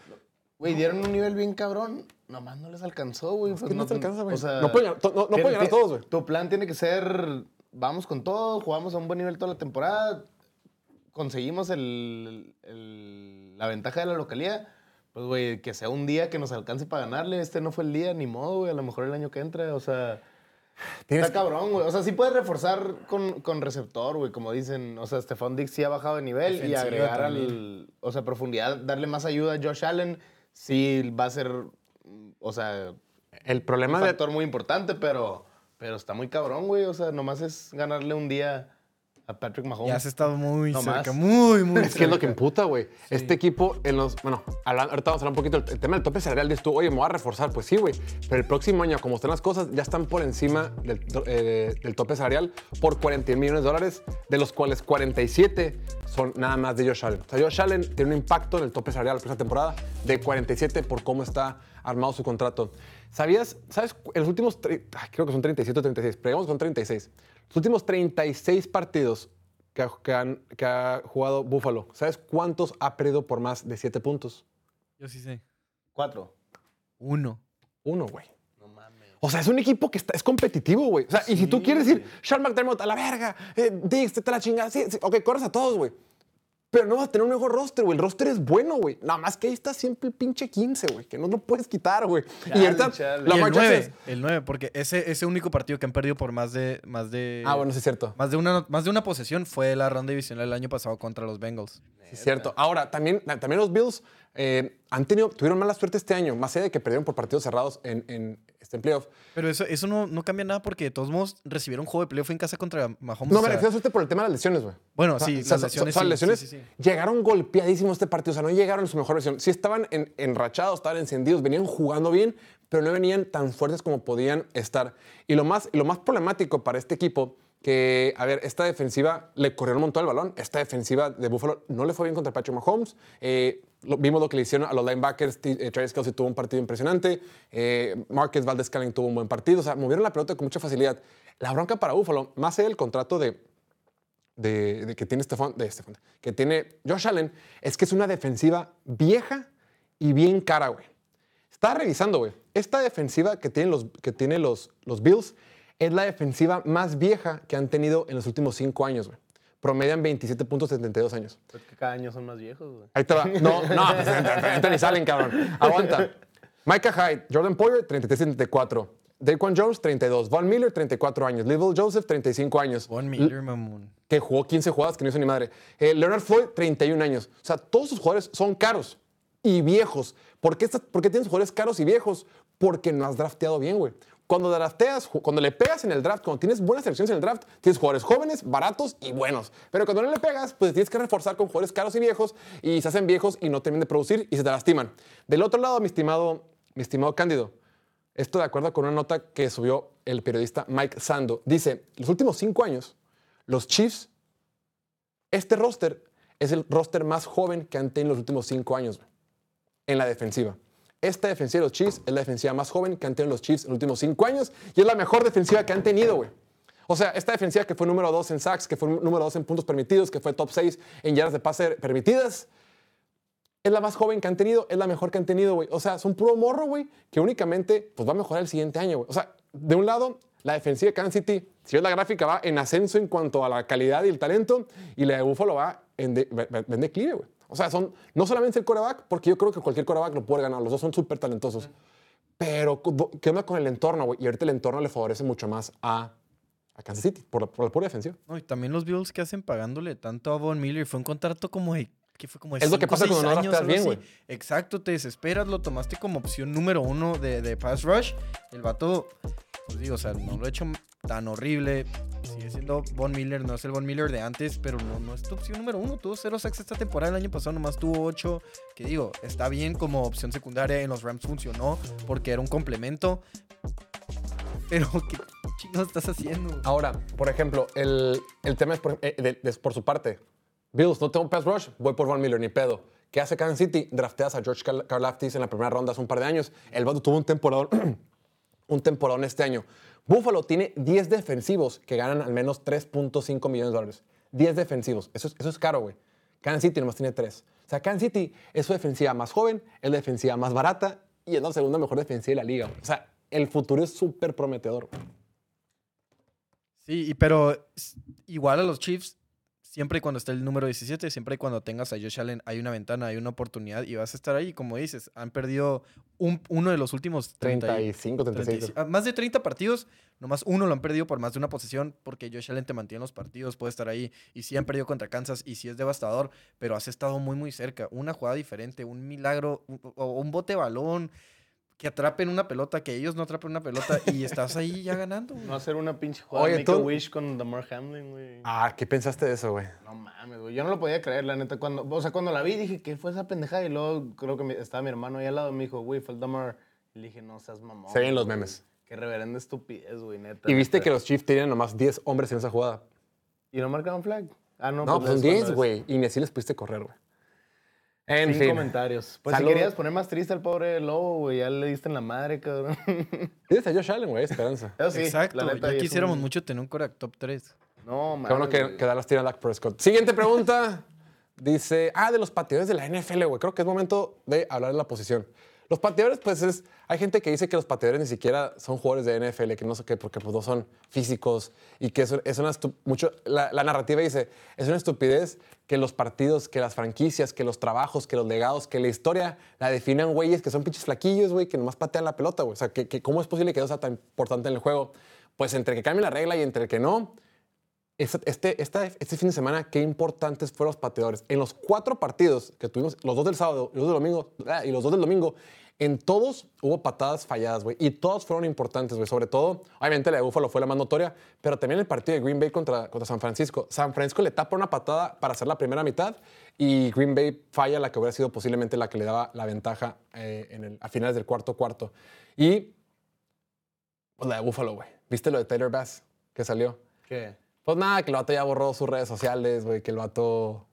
güey, dieron un nivel bien cabrón. Nomás no les alcanzó, güey. Pues no te alcanza, güey. O sea, No pueden no- no tiene- pueden ganar todos, güey. Tu plan tiene que ser, vamos con todo, jugamos a un buen nivel toda la temporada, conseguimos el, el- la ventaja de la localidad. Pues, güey, que sea un día que nos alcance para ganarle. Este no fue el día, ni modo, güey. A lo mejor el año que entra, o sea... Está cabrón, güey. O sea, sí puedes reforzar con, con receptor, güey, como dicen. O sea, Stephon Diggs sí ha bajado de nivel y agregar al... O sea, profundidad, darle más ayuda a Josh Allen, sí va a ser, o sea, El problema un de, factor muy importante, pero, pero está muy cabrón, güey. O sea, nomás es ganarle un día a Patrick Mahomes. Ya has estado muy No cerca, más. muy, muy Es que es lo que emputa, güey. Este equipo, en los. Bueno, hablando- ahorita vamos a hablar un poquito del el tema del tope salarial. Dices tú, oye, me voy a reforzar. Pues sí, güey. Pero el próximo año, como están las cosas, ya están por encima del, eh, del tope salarial por 40 millones de dólares, de los cuales 47 son nada más de Josh Allen. O sea, Josh Allen tiene un impacto en el tope salarial la próxima temporada de 47 por cómo está armado su contrato. ¿Sabías? ¿Sabes? En los últimos, ay, creo que son 37 o 36, pero digamos con 36. Los últimos 36 partidos que ha, que han- que ha jugado Buffalo, ¿sabes cuántos ha perdido por más de 7 puntos? Yo sí sé. Cuatro. Uno. Uno, güey. O sea, es un equipo que está, es competitivo, güey. O sea, y si tú quieres decir, Sean McDermott a la verga, eh, Diggs, te la chingada, sí, sí, ok, corres a todos, güey. Pero no vas a tener un mejor roster, güey. El roster es bueno, güey. Nada más que ahí está siempre el pinche 15, güey, que no lo puedes quitar, güey. Y ahorita, chale. la y el marcha 9, es- el 9, porque ese, ese único partido que han perdido por más de más de Ah, bueno, sí es cierto. más de una más de una posesión fue la ronda divisional el año pasado contra los Bengals. Sí es cierto. Ahora, también, también los Bills eh, han tenido, tuvieron mala suerte este año, más allá de que perdieron por partidos cerrados en, en este en playoff. Pero eso, eso no, no cambia nada porque de todos modos recibieron un juego de playoff en casa contra Mahomes. No, o me refiero a por el tema de las lesiones, güey. Bueno, O sea, sí, o sea, las lesiones. sí, lesiones sí, sí, llegaron golpeadísimos este partido. O sea, no llegaron en su mejor versión. Sí estaban en- enrachados, estaban encendidos, venían jugando bien, pero no venían tan fuertes como podían estar. Y lo más, lo más problemático para este equipo, que, a ver, esta defensiva le corrieron un montón el balón. Esta defensiva de Buffalo no le fue bien contra Patrick Mahomes. Eh, lo- vimos lo que le hicieron a los linebackers. Eh, Travis Kelsey tuvo un partido impresionante. Eh, Marcus Valdez Scantling tuvo un buen partido. O sea, movieron la pelota con mucha facilidad. La bronca para Buffalo, más del contrato de, de, que tiene Stefan, de Stefan, que tiene Josh Allen, es que es una defensiva vieja y bien cara, güey. Estaba revisando, güey. Esta defensiva que tienen los, que tiene los, los Bills es la defensiva más vieja que han tenido en los últimos cinco años, güey. Promedian 27 puntos en 72 años. Pues que cada año son más viejos, güey. Ahí te va. No, no, pues, entra ni salen, cabrón. Aguanta. Micah Hyde, Jordan Poyer, 33-74. Daquan Jones, 32. Von Miller, 34 años. Little Joseph, 35 años. Von Miller, mamón. que jugó 15 jugadas que no hizo ni madre. Eh, Leonard Floyd, 31 años. O sea, todos sus jugadores son caros y viejos. ¿Por qué, estas- por qué tienes jugadores caros y viejos? Porque no has drafteado bien, güey. Cuando drafteas, cuando le pegas en el draft, cuando tienes buenas selecciones en el draft, tienes jugadores jóvenes, baratos y buenos. Pero cuando no le pegas, pues tienes que reforzar con jugadores caros y viejos y se hacen viejos y no terminan de producir y se te lastiman. Del otro lado, mi estimado, mi estimado Cándido, esto de acuerdo con una nota que subió el periodista Mike Sando. Dice, los últimos cinco años, los Chiefs este roster es el roster más joven que han tenido en los últimos cinco años en la defensiva. Esta defensiva de los Chiefs es la defensiva más joven que han tenido los Chiefs en los últimos cinco años y es la mejor defensiva que han tenido, güey. O sea, esta defensiva que fue número dos en sacks, que fue número dos en puntos permitidos, que fue top 6 en yardas de pase permitidas, es la más joven que han tenido, es la mejor que han tenido, güey. O sea, son puro morro, güey, que únicamente pues, va a mejorar el siguiente año, güey. O sea, de un lado, la defensiva de Kansas City, si ves la gráfica, va en ascenso en cuanto a la calidad y el talento, y la de Buffalo va en, de- en declive, güey. O sea, son no solamente el coreback, porque yo creo que cualquier coreback lo puede ganar, los dos son súper talentosos. Pero, ¿qué onda con el entorno, güey? Y ahorita el entorno le favorece mucho más a, a Kansas City, por la, por la pura defensiva. No, y también los Bills que hacen pagándole tanto a Von Miller. Fue un contrato como de. que fue como de Es lo que pasa cuando no años, drafteas bien, güey. Exacto, te desesperas, lo tomaste como opción número uno de, de pass rush. El vato, pues digo, o sea, no lo he hecho tan horrible. Sigue siendo Von Miller, no es el Von Miller de antes, pero no, no es tu opción número uno. Tuvo cero sacks esta temporada, el año pasado nomás tuvo ocho. Que digo, está bien como opción secundaria. En los Rams funcionó porque era un complemento. Pero, ¿qué chingados estás haciendo? Ahora, por ejemplo, el, el tema es por, eh, de- de- por su parte. Bills, no tengo pass rush, voy por Von Miller, ni pedo. ¿Qué hace Kansas City? Drafteas a George Karl- Karlaftis en la primera ronda hace un par de años. El vato tuvo un temporadón, un temporadón este año. Buffalo tiene 10 defensivos que ganan al menos 3.5 millones de dólares. 10 defensivos. Eso es, eso es caro, güey. Kansas City nomás tiene 3. O sea, Kansas City es su defensiva más joven, es la defensiva más barata y es la segunda mejor defensiva de la liga. O sea, el futuro es súper prometedor. Sí, pero igual a los Chiefs, siempre y cuando esté el número 17, siempre y cuando tengas a Josh Allen, hay una ventana, hay una oportunidad y vas a estar ahí. Como dices, han perdido un- uno de los últimos 30 y- 35, 36. 35, ah, más de 30 partidos, nomás uno lo han perdido por más de una posesión, porque Josh Allen te mantiene los partidos, puede estar ahí. Y sí han perdido contra Kansas, y sí es devastador, pero has estado muy, muy cerca. Una jugada diferente, un milagro, un- o un bote balón, que atrapen una pelota, que ellos no atrapen una pelota, y estás ahí ya ganando. güey. No hacer una pinche jugada Oye, Make a Wish con Damar Hamlin, güey. Ah, ¿qué pensaste de eso, güey? No mames, güey. Yo no lo podía creer, la neta. Cuando, o sea, cuando la vi dije, ¿qué fue esa pendejada? Y luego creo que mi- estaba mi hermano ahí al lado y me dijo, güey, fue el Damar. Y le dije, no seas mamón. Se ven los memes. Qué reverenda estupidez, güey, neta. Y viste neta. que los Chiefs tenían nomás 10 hombres en esa jugada. ¿Y no marcaron flag? Ah, no, No, pues son es 10, cuando es- güey. Y ni así les pudiste correr, güey. En Sin fin. comentarios. Pues Salud. si querías poner más triste al pobre Lobo, güey, ya le diste en la madre, cabrón. Dice Josh Allen, güey, esperanza. Eso sí, Exacto, la neta, ya quisiéramos un- mucho tener un Korak top 3. No, Qué bueno que, que Dallas tiene a Dak Prescott. Siguiente pregunta. Dice, ah, de los pateadores de la NFL, güey. Creo que es momento de hablar de la posición. Los pateadores, pues es, hay gente que dice que los pateadores ni siquiera son jugadores de NFL, que no sé qué, porque pues no son físicos y que eso es una mucho, la, la narrativa dice, es una estupidez que los partidos, que las franquicias, que los trabajos, que los legados, que la historia la definan güeyes que son pinches flaquillos, güey, que nomás patean la pelota, güey. O sea, que, que ¿cómo es posible que eso sea tan importante en el juego? Pues entre que cambie la regla y entre que no, este, este, este fin de semana, qué importantes fueron los pateadores. En los cuatro partidos que tuvimos, los dos del sábado los dos del domingo, ah, y los dos del domingo, en todos hubo patadas falladas, güey. Y todas fueron importantes, güey. Sobre todo, obviamente la de Buffalo fue la más notoria, pero también el partido de Green Bay contra, contra San Francisco. San Francisco le tapa una patada para hacer la primera mitad y Green Bay falla la que hubiera sido posiblemente la que le daba la ventaja eh, en el, a finales del cuarto cuarto. Y pues la de Buffalo, güey. ¿Viste lo de Taylor Bass que salió? ¿Qué? Pues nada, que el vato ya borró sus redes sociales, güey, que el vato...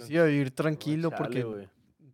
Sí, a vivir tranquilo Chale, porque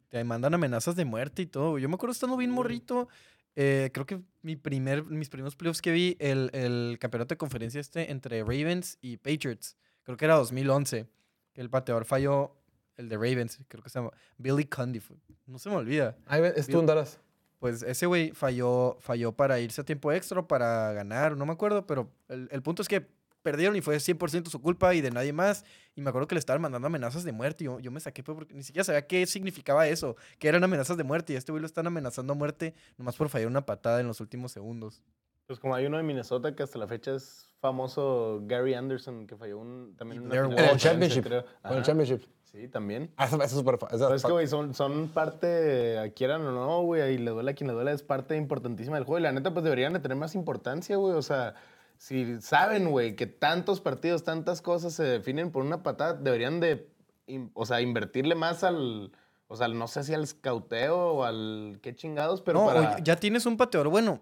te mandan amenazas de muerte y todo. Yo me acuerdo estando bien morrito. eh, creo que mi primer, mis primeros playoffs que vi, el, el campeonato de conferencia este entre Ravens y Patriots. Creo que era 2011. Que el pateador falló, el de Ravens, creo que se llama Billy Cundy. No se me olvida. Ahí ves, es tú en Dallas. Pues ese güey falló, falló para irse a tiempo extra, para ganar, no me acuerdo, pero el, el punto es que perdieron y fue 100% su culpa y de nadie más. Y me acuerdo que le estaban mandando amenazas de muerte. Y yo, yo me saqué pues, porque ni siquiera sabía qué significaba eso, que eran amenazas de muerte. Y a este güey lo están amenazando a muerte nomás por fallar una patada en los últimos segundos. Pues como hay uno de Minnesota que hasta la fecha es famoso, Gary Anderson, que falló un, también una En el championship. creo. En el championship. Sí, también. Ah, eso, eso es súper... es que, güey, son, son parte, quieran o no, güey, y le duele a quien le duele, es parte importantísima del juego. Y la neta, pues deberían de tener más importancia, güey. O sea, si saben, güey, que tantos partidos, tantas cosas se definen por una patada, deberían de, in- o sea, invertirle más al, o sea, no sé si al escauteo o al qué chingados, pero no, para... ya tienes un pateador bueno,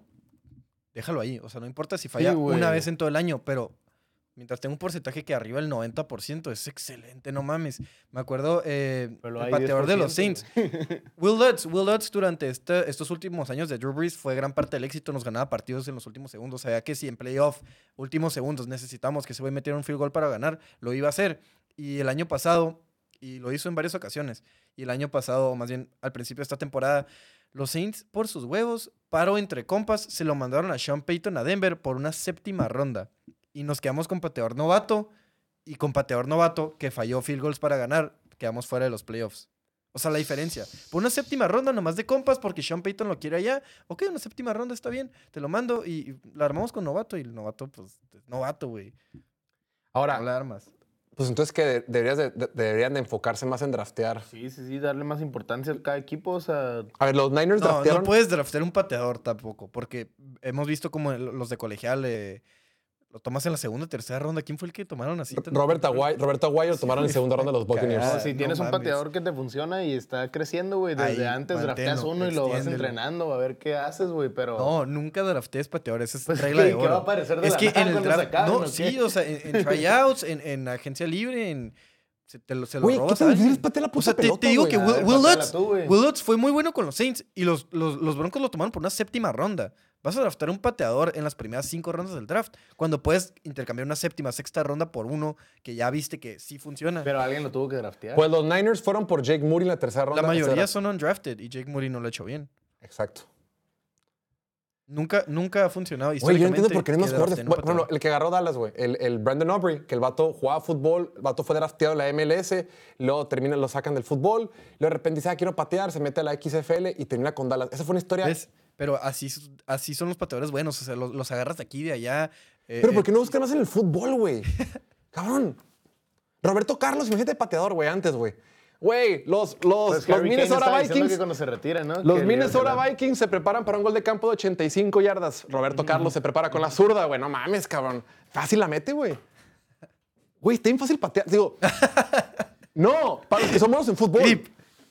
déjalo ahí. O sea, no importa si falla una vez en todo el año, pero mientras tenga un porcentaje que arriba el 90%, es excelente, no mames. Me acuerdo, eh, el pateador de los 10%, Saints. Will Lutz, Will Lutz durante este- estos últimos años de Drew Brees fue gran parte del éxito, nos ganaba partidos en los últimos segundos. Sabía que si en playoff, últimos segundos, necesitamos que ese güey metiera un field goal para ganar, lo iba a hacer. Y el año pasado, y lo hizo en varias ocasiones, y el año pasado, o más bien al principio de esta temporada, los Saints, por sus huevos, paro entre compas, se lo mandaron a Sean Payton a Denver por una séptima ronda. Y nos quedamos con pateador novato, y con pateador novato que falló field goals para ganar, quedamos fuera de los playoffs. O sea, la diferencia. Por una séptima ronda nomás de compas porque Sean Payton lo quiere allá. Ok, una séptima ronda está bien. Te lo mando y, y la armamos con novato. Y el novato, pues, es novato, güey. Ahora, No la armas. pues entonces que de- deberías de- de- deberían de enfocarse más en draftear. Sí, sí, sí, darle más importancia a cada equipo, o sea... A ver, los Niners No, draftearon... no puedes draftear un pateador tampoco. Porque hemos visto como los de colegial eh, lo tomas en la segunda o tercera ronda. ¿Quién fue el que tomaron así? Robert Aguayo, Roberto Aguayo lo tomaron en segunda ronda de los Buccaneers. No, si no tienes un mames. pateador que te funciona y está creciendo, güey, desde Ahí, antes drafteas uno y lo vas entrenando a ver qué haces, güey, pero... No, nunca draftees pateadores. Esa es Pues, regla ¿qué- de qué oro. va a aparecer de es la que en el draft. se acaben, no, o qué? sí, o sea, en, en tryouts, en, en agencia libre, en. Se, te lo, se lo Güey, ¿qué robas difícil patear la O puta sea, te, pelota, te digo que Will, ver, Will pateala Lutz, tú, güey. Will Lutz fue muy bueno con los Saints y los, los, los Broncos lo tomaron por una séptima ronda. Vas a draftar un pateador en las primeras cinco rondas del draft cuando puedes intercambiar una séptima, sexta ronda por uno que ya viste que sí funciona. Pero alguien lo tuvo que draftear. Pues los Niners fueron por Jake Moody en la tercera ronda. la mayoría son undrafted y Jake Moody no lo ha hecho bien. Exacto. Nunca, nunca ha funcionado. Güey, yo no entiendo por qué no más jugadores. Bueno, pateador. el que agarró Dallas, güey. El, el Brandon Aubrey, que el vato jugaba fútbol, el vato fue drafteado en la MLS, luego termina, lo sacan del fútbol, luego de repente dice, ah, quiero patear, se mete a la XFL y termina con Dallas. Esa fue una historia. ¿Ves? Pero así, así son los pateadores buenos. O sea, los, los agarras de aquí de allá. eh, Pero eh, ¿por qué no buscan más en el fútbol, güey? Cabrón. Roberto Carlos, imagínate pateador, güey, antes, güey. Güey, los, los, Pues los Minnesota Vikings. que cuando se retira, ¿no? Los Que Minnesota Vikings se preparan para un gol de campo de 85 yardas. Roberto Carlos se prepara con la zurda, güey. No mames, cabrón. Fácil la mete, güey. Güey, está bien fácil patear. Digo, no, para los que son buenos en fútbol. Clip,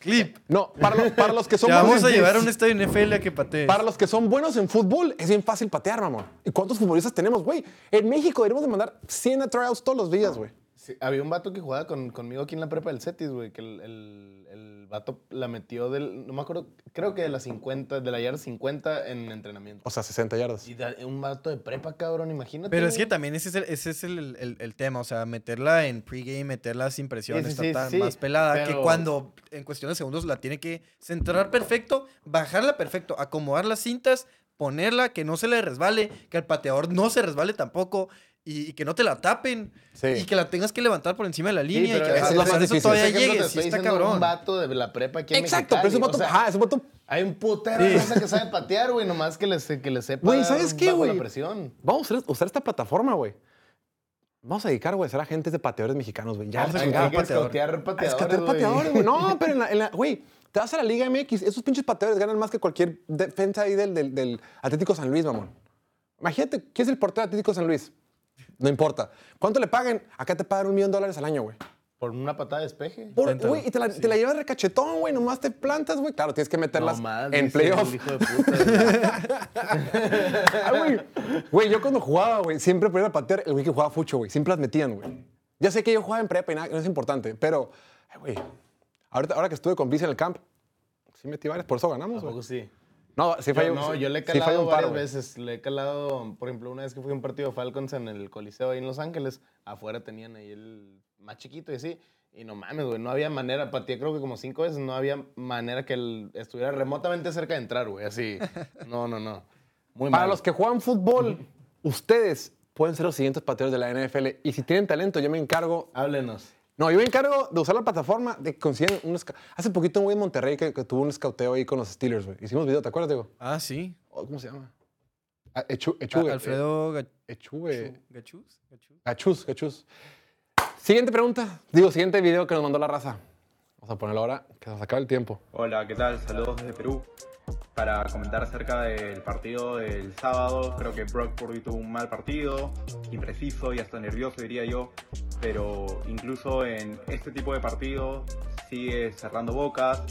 clip. No, para, lo- para los que son Ya buenos vamos a en- llevar a un estadio NFL a que patee. Para los que son buenos en fútbol, es bien fácil patear, mamón. ¿Y cuántos futbolistas tenemos, güey? En México deberíamos de mandar 100 a tryouts todos los días, güey. Sí, había un vato que jugaba con- conmigo aquí en la prepa del Cetis, güey, que el, el, el vato la metió del, no me acuerdo, creo que de las 50, de la yarda 50 en entrenamiento. O sea, 60 yardas. Y da- un vato de prepa, cabrón, imagínate. Pero es que también ese es el, ese es el, el- el tema, o sea, meterla en pregame, meterla sin presión, Sí, sí, está sí, tan sí, más pelada que cuando en cuestión de segundos la tiene que centrar perfecto, bajarla perfecto, acomodar las cintas, ponerla, que no se le resbale, que al pateador no se resbale tampoco y, y que no te la tapen Sí. y que la tengas que levantar por encima de la Sí, línea y que a es lo más de eso todavía llegue, sí está cabrón. Un vato de la prepa aquí en Exacto, pero es un vato, o sea, ajá, es un vato Hay un putero de que sabe patear, güey, nomás que le, que le sepa Güey, ¿sabes qué, güey? Vamos a usar- esta plataforma, güey. Vamos a dedicar, güey, a ser agentes de pateadores mexicanos, güey. Ya, Vamos a pateador. escautear A pateadores, güey. pateadores, güey. No, pero en la, güey, te vas a la Liga MX, esos pinches pateadores ganan más que cualquier defensa ahí del, del, del Atlético San Luis, mamón. Imagínate, ¿quién es el portero de Atlético San Luis? No importa. ¿Cuánto le paguen? Acá te pagan un millón de dólares al año, güey. Por una patada de. Por-. Güey, y te la, te la llevas recachetón, güey. Nomás te plantas, güey. Claro, tienes que meterlas Nomás, en playoff. el hijo de puta, güey. Güey. Yo cuando jugaba, güey, siempre ponía a patear el güey que jugaba fucho, güey. Siempre las metían, güey. Ya sé que yo jugaba en prepa y nada, no es importante, pero, güey, ahorita, ahora que estuve con Vice en el camp, sí metí varias, por eso ganamos, güey. sí. No, sí Yo, falló. no, sí- yo le he sí calado un par, varias veces. Le he calado, por ejemplo, una vez que fui a un partido de Falcons en el Coliseo ahí en Los Ángeles, afuera tenían ahí el más chiquito y así. Y no mames, güey, no había manera, pateé creo que como cinco veces, no había manera que él estuviera remotamente cerca de entrar, güey, así. No, no, no. Muy Para mal. los que juegan fútbol, ustedes pueden ser los siguientes pateadores de la NFL y si tienen talento, yo me encargo Háblenos. No, yo me encargo de usar la plataforma de consigan un... Hace poquito un güey en Monterrey que, que tuvo un escauteo ahí con los Steelers, güey. Hicimos video, ¿te acuerdas, Diego? Ah, sí. Oh, ¿Cómo se llama? Ah, Echu, A- Echugue. Alfredo Eh, Echugue. Gachus, Gachus. Gachus, Gachus. Siguiente pregunta. Digo, siguiente video que nos mandó la raza. Vamos a ponerlo ahora, que nos acaba el tiempo. Hola, ¿qué tal? Saludos desde Perú. Para comentar acerca del partido del sábado, creo que Brock Purdy tuvo un mal partido, impreciso y hasta nervioso diría yo, pero incluso en este tipo de partido sigue cerrando bocas,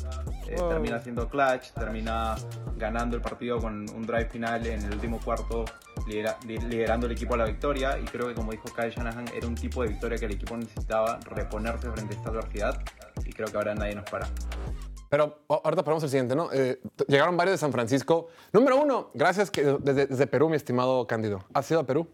eh, termina siendo clutch, termina ganando el partido con un drive final en el último cuarto, lidera- li- liderando el equipo a la victoria y creo que como dijo Kyle Shanahan, era un tipo de victoria que el equipo necesitaba reponerse frente a esta adversidad y creo que ahora nadie nos para. Pero ahorita ponemos el siguiente, ¿no? Eh, llegaron varios de San Francisco. Número uno, gracias que, desde, desde Perú, mi estimado Cándido. ¿Has ido a Perú?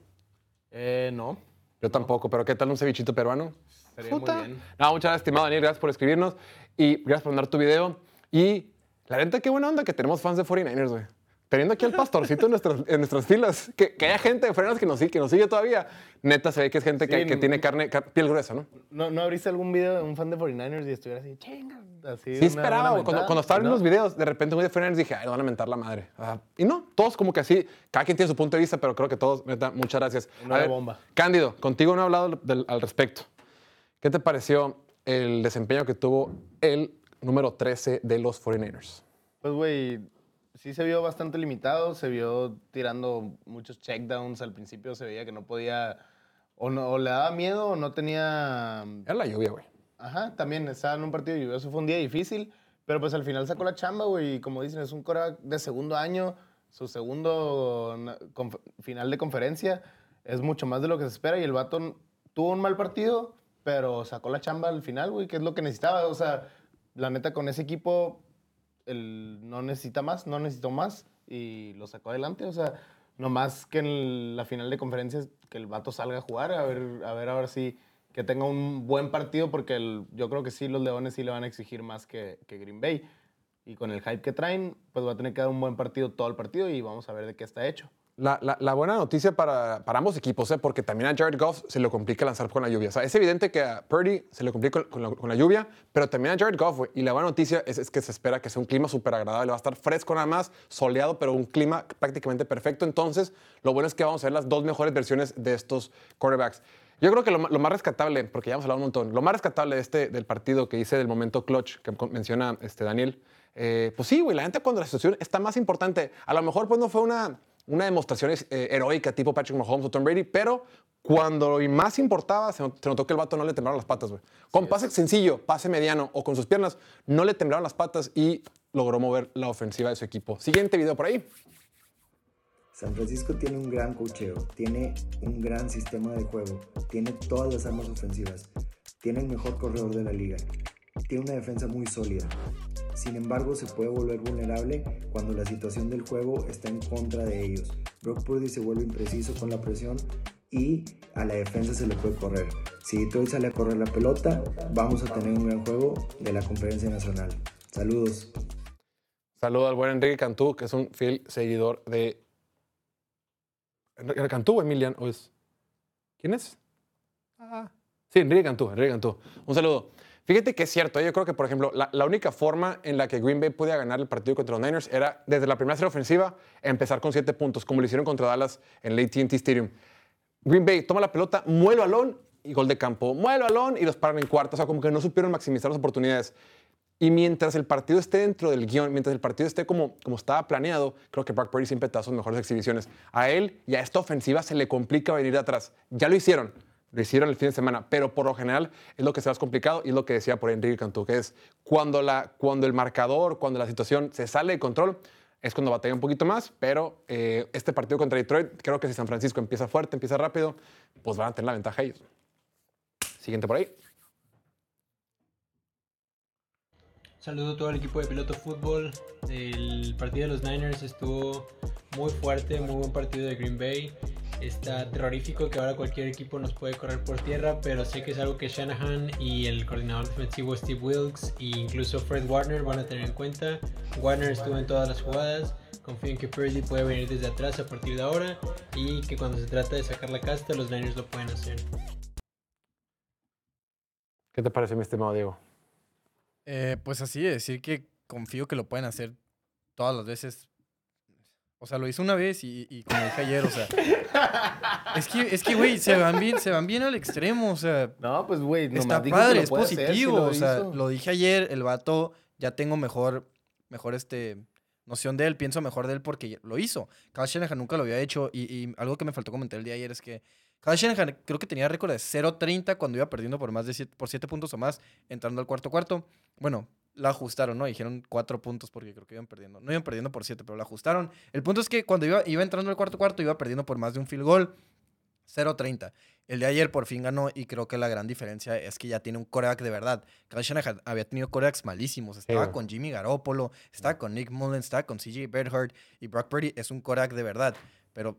Eh, no. Yo tampoco, pero ¿qué tal un cevichito peruano? Estaría muy bien. No, muchas gracias, estimado Daniel. Gracias por escribirnos y gracias por mandar tu video. Y la neta, qué buena onda que tenemos fans de 49ers, güey. Teniendo aquí al pastorcito en nuestras, en nuestras filas. Que, que haya gente de 49ers que nos, sigue, que nos sigue todavía. Neta, se ve que es gente que, Sí, que no- tiene carne, car- piel gruesa, ¿no? ¿No, ¿No abriste algún video de un fan de 49ers y estuviera así, chinga? Así, Sí esperaba, güey. Cuando, cuando estaba viendo los videos. de repente un de 49ers dije, ay, nos van a mentar la madre. Ah, y no, todos como que así, cada quien tiene su punto de vista, pero creo que todos, neta, muchas gracias. Una A ver, bomba. Cándido, contigo no he hablado del- al respecto. ¿Qué te pareció el desempeño que tuvo el número 13 de los 49ers? Pues, güey, sí se vio bastante limitado, se vio tirando muchos checkdowns. Al principio se veía que no podía, o, no, o le daba miedo o no tenía... Era la lluvia, güey. Ajá, también estaba en un partido lluvioso, fue un día difícil, pero pues al final sacó la chamba, güey, y como dicen, es un coreback de segundo año, su segundo final de conferencia, es mucho más de lo que se espera y el vato tuvo un mal partido, pero sacó la chamba al final, güey, que es lo que necesitaba, o sea, la neta con ese equipo no necesita más, no necesitó más y lo sacó adelante, o sea, nomás que en la final de conferencias que el vato salga a jugar, a ver, a ver ahora sí que tenga un buen partido porque yo creo que sí los Leones sí le van a exigir más que, que Green Bay y con el hype que traen, pues va a tener que dar un buen partido todo el partido y vamos a ver de qué está hecho. La, la- buena noticia para, ambos equipos, ¿eh? porque también a Jared Goff se le complica lanzar con la lluvia. O sea, es evidente que a Purdy se le complica con, la, lluvia, pero también a Jared Goff, güey. Y la buena noticia es, es que se espera que sea un clima súper agradable. Va a estar fresco nada más, soleado, pero un clima prácticamente perfecto. Entonces, lo bueno es que vamos a ver las dos mejores versiones de estos quarterbacks. Yo creo que lo, lo más rescatable, porque ya hemos hablado un montón, lo más rescatable de este, del partido que hice del momento clutch que menciona este Daniel, eh, pues sí, güey, la gente cuando la situación está más importante, a lo mejor pues no fue una, una demostración eh, heroica tipo Patrick Mahomes o Tom Brady, pero cuando lo más importaba, se, not- se notó que el vato no le temblaron las patas, güey. Con pase sencillo, pase mediano o con sus piernas, no le temblaron las patas y logró mover la ofensiva de su equipo. Siguiente video por ahí. San Francisco tiene un gran cocheo, tiene un gran sistema de juego, tiene todas las armas ofensivas, tiene el mejor corredor de la liga, tiene una defensa muy sólida. Sin embargo, se puede volver vulnerable cuando la situación del juego está en contra de ellos. Brock Purdy se vuelve impreciso con la presión y a la defensa se le puede correr. Si Detroit sale a correr la pelota, vamos a tener un gran juego de la conferencia nacional. Saludos. Saludo al buen Enrique Cantú, que es un fiel seguidor de. ¿Enrique Cantú Emilian? ¿O. ¿Quién es? Ah. Sí, Enrique Cantú, Enrique Cantú. Un saludo. Fíjate que es cierto, yo creo que, por ejemplo, la, única forma en la que Green Bay podía ganar el partido contra los Niners era, desde la primera serie ofensiva, empezar con siete puntos, como lo hicieron contra Dallas en el AT&T Stadium. Green Bay toma la pelota, mueve el balón y gol de campo. Mueve el balón y los paran en cuarto. O sea, como que no supieron maximizar las oportunidades. Y mientras el partido esté dentro del guion, mientras el partido esté como, como estaba planeado, creo que Brock Purdy siempre da sus mejores exhibiciones. A él y a esta ofensiva se le complica venir atrás. Ya lo hicieron. Lo hicieron el fin de semana, pero por lo general es lo que se más complicado y es lo que decía por Enrique Cantú, que es cuando, la, cuando el marcador, cuando la situación se sale de control, es cuando batalla un poquito más, pero eh, este partido contra Detroit, creo que si San Francisco empieza fuerte, empieza rápido, pues van a tener la ventaja ellos. Siguiente por ahí. Saludo a todo el equipo de Piloto Fútbol. El partido de los Niners estuvo muy fuerte, muy buen partido de Green Bay. Está terrorífico que ahora cualquier equipo nos puede correr por tierra, pero sé que es algo que Shanahan y el coordinador defensivo Steve Wilkes e incluso Fred Warner van a tener en cuenta. Warner estuvo en todas las jugadas. Confío en que Purdy puede venir desde atrás a partir de ahora y que cuando se trata de sacar la casta, los Niners lo pueden hacer. ¿Qué te parece, mi estimado Diego? Eh, pues así, decir que confío que lo pueden hacer todas las veces. O sea, lo hizo una vez y, y como dije ayer, o sea. es que, es que, güey, se van bien, se van bien al extremo, o sea. No, pues, güey, nomás Está padre, es hacer, positivo. o sea, hizo. lo dije ayer, el vato ya tengo mejor, mejor este noción de él, pienso mejor de él porque lo hizo. Kyle Shanahan nunca lo había hecho y, y algo que me faltó comentar el día de ayer es que Kyle Shanahan creo que tenía récord de 0-30 cuando iba perdiendo por más de 7, por 7 puntos o más entrando al cuarto cuarto. Bueno, la ajustaron, ¿no? Dijeron 4 puntos porque creo que iban perdiendo. No iban perdiendo por 7, pero la ajustaron. El punto es que cuando iba, iba entrando al cuarto cuarto iba perdiendo por más de un field goal. 0-30. El de ayer por fin ganó y creo que la gran diferencia es que ya tiene un coreback de verdad. Kyle Shanahan había tenido corebacks malísimos. Estaba con Jimmy Garoppolo, estaba con Nick Mullens, estaba con CJ Beathard y Brock Purdy es un coreback de verdad. Pero,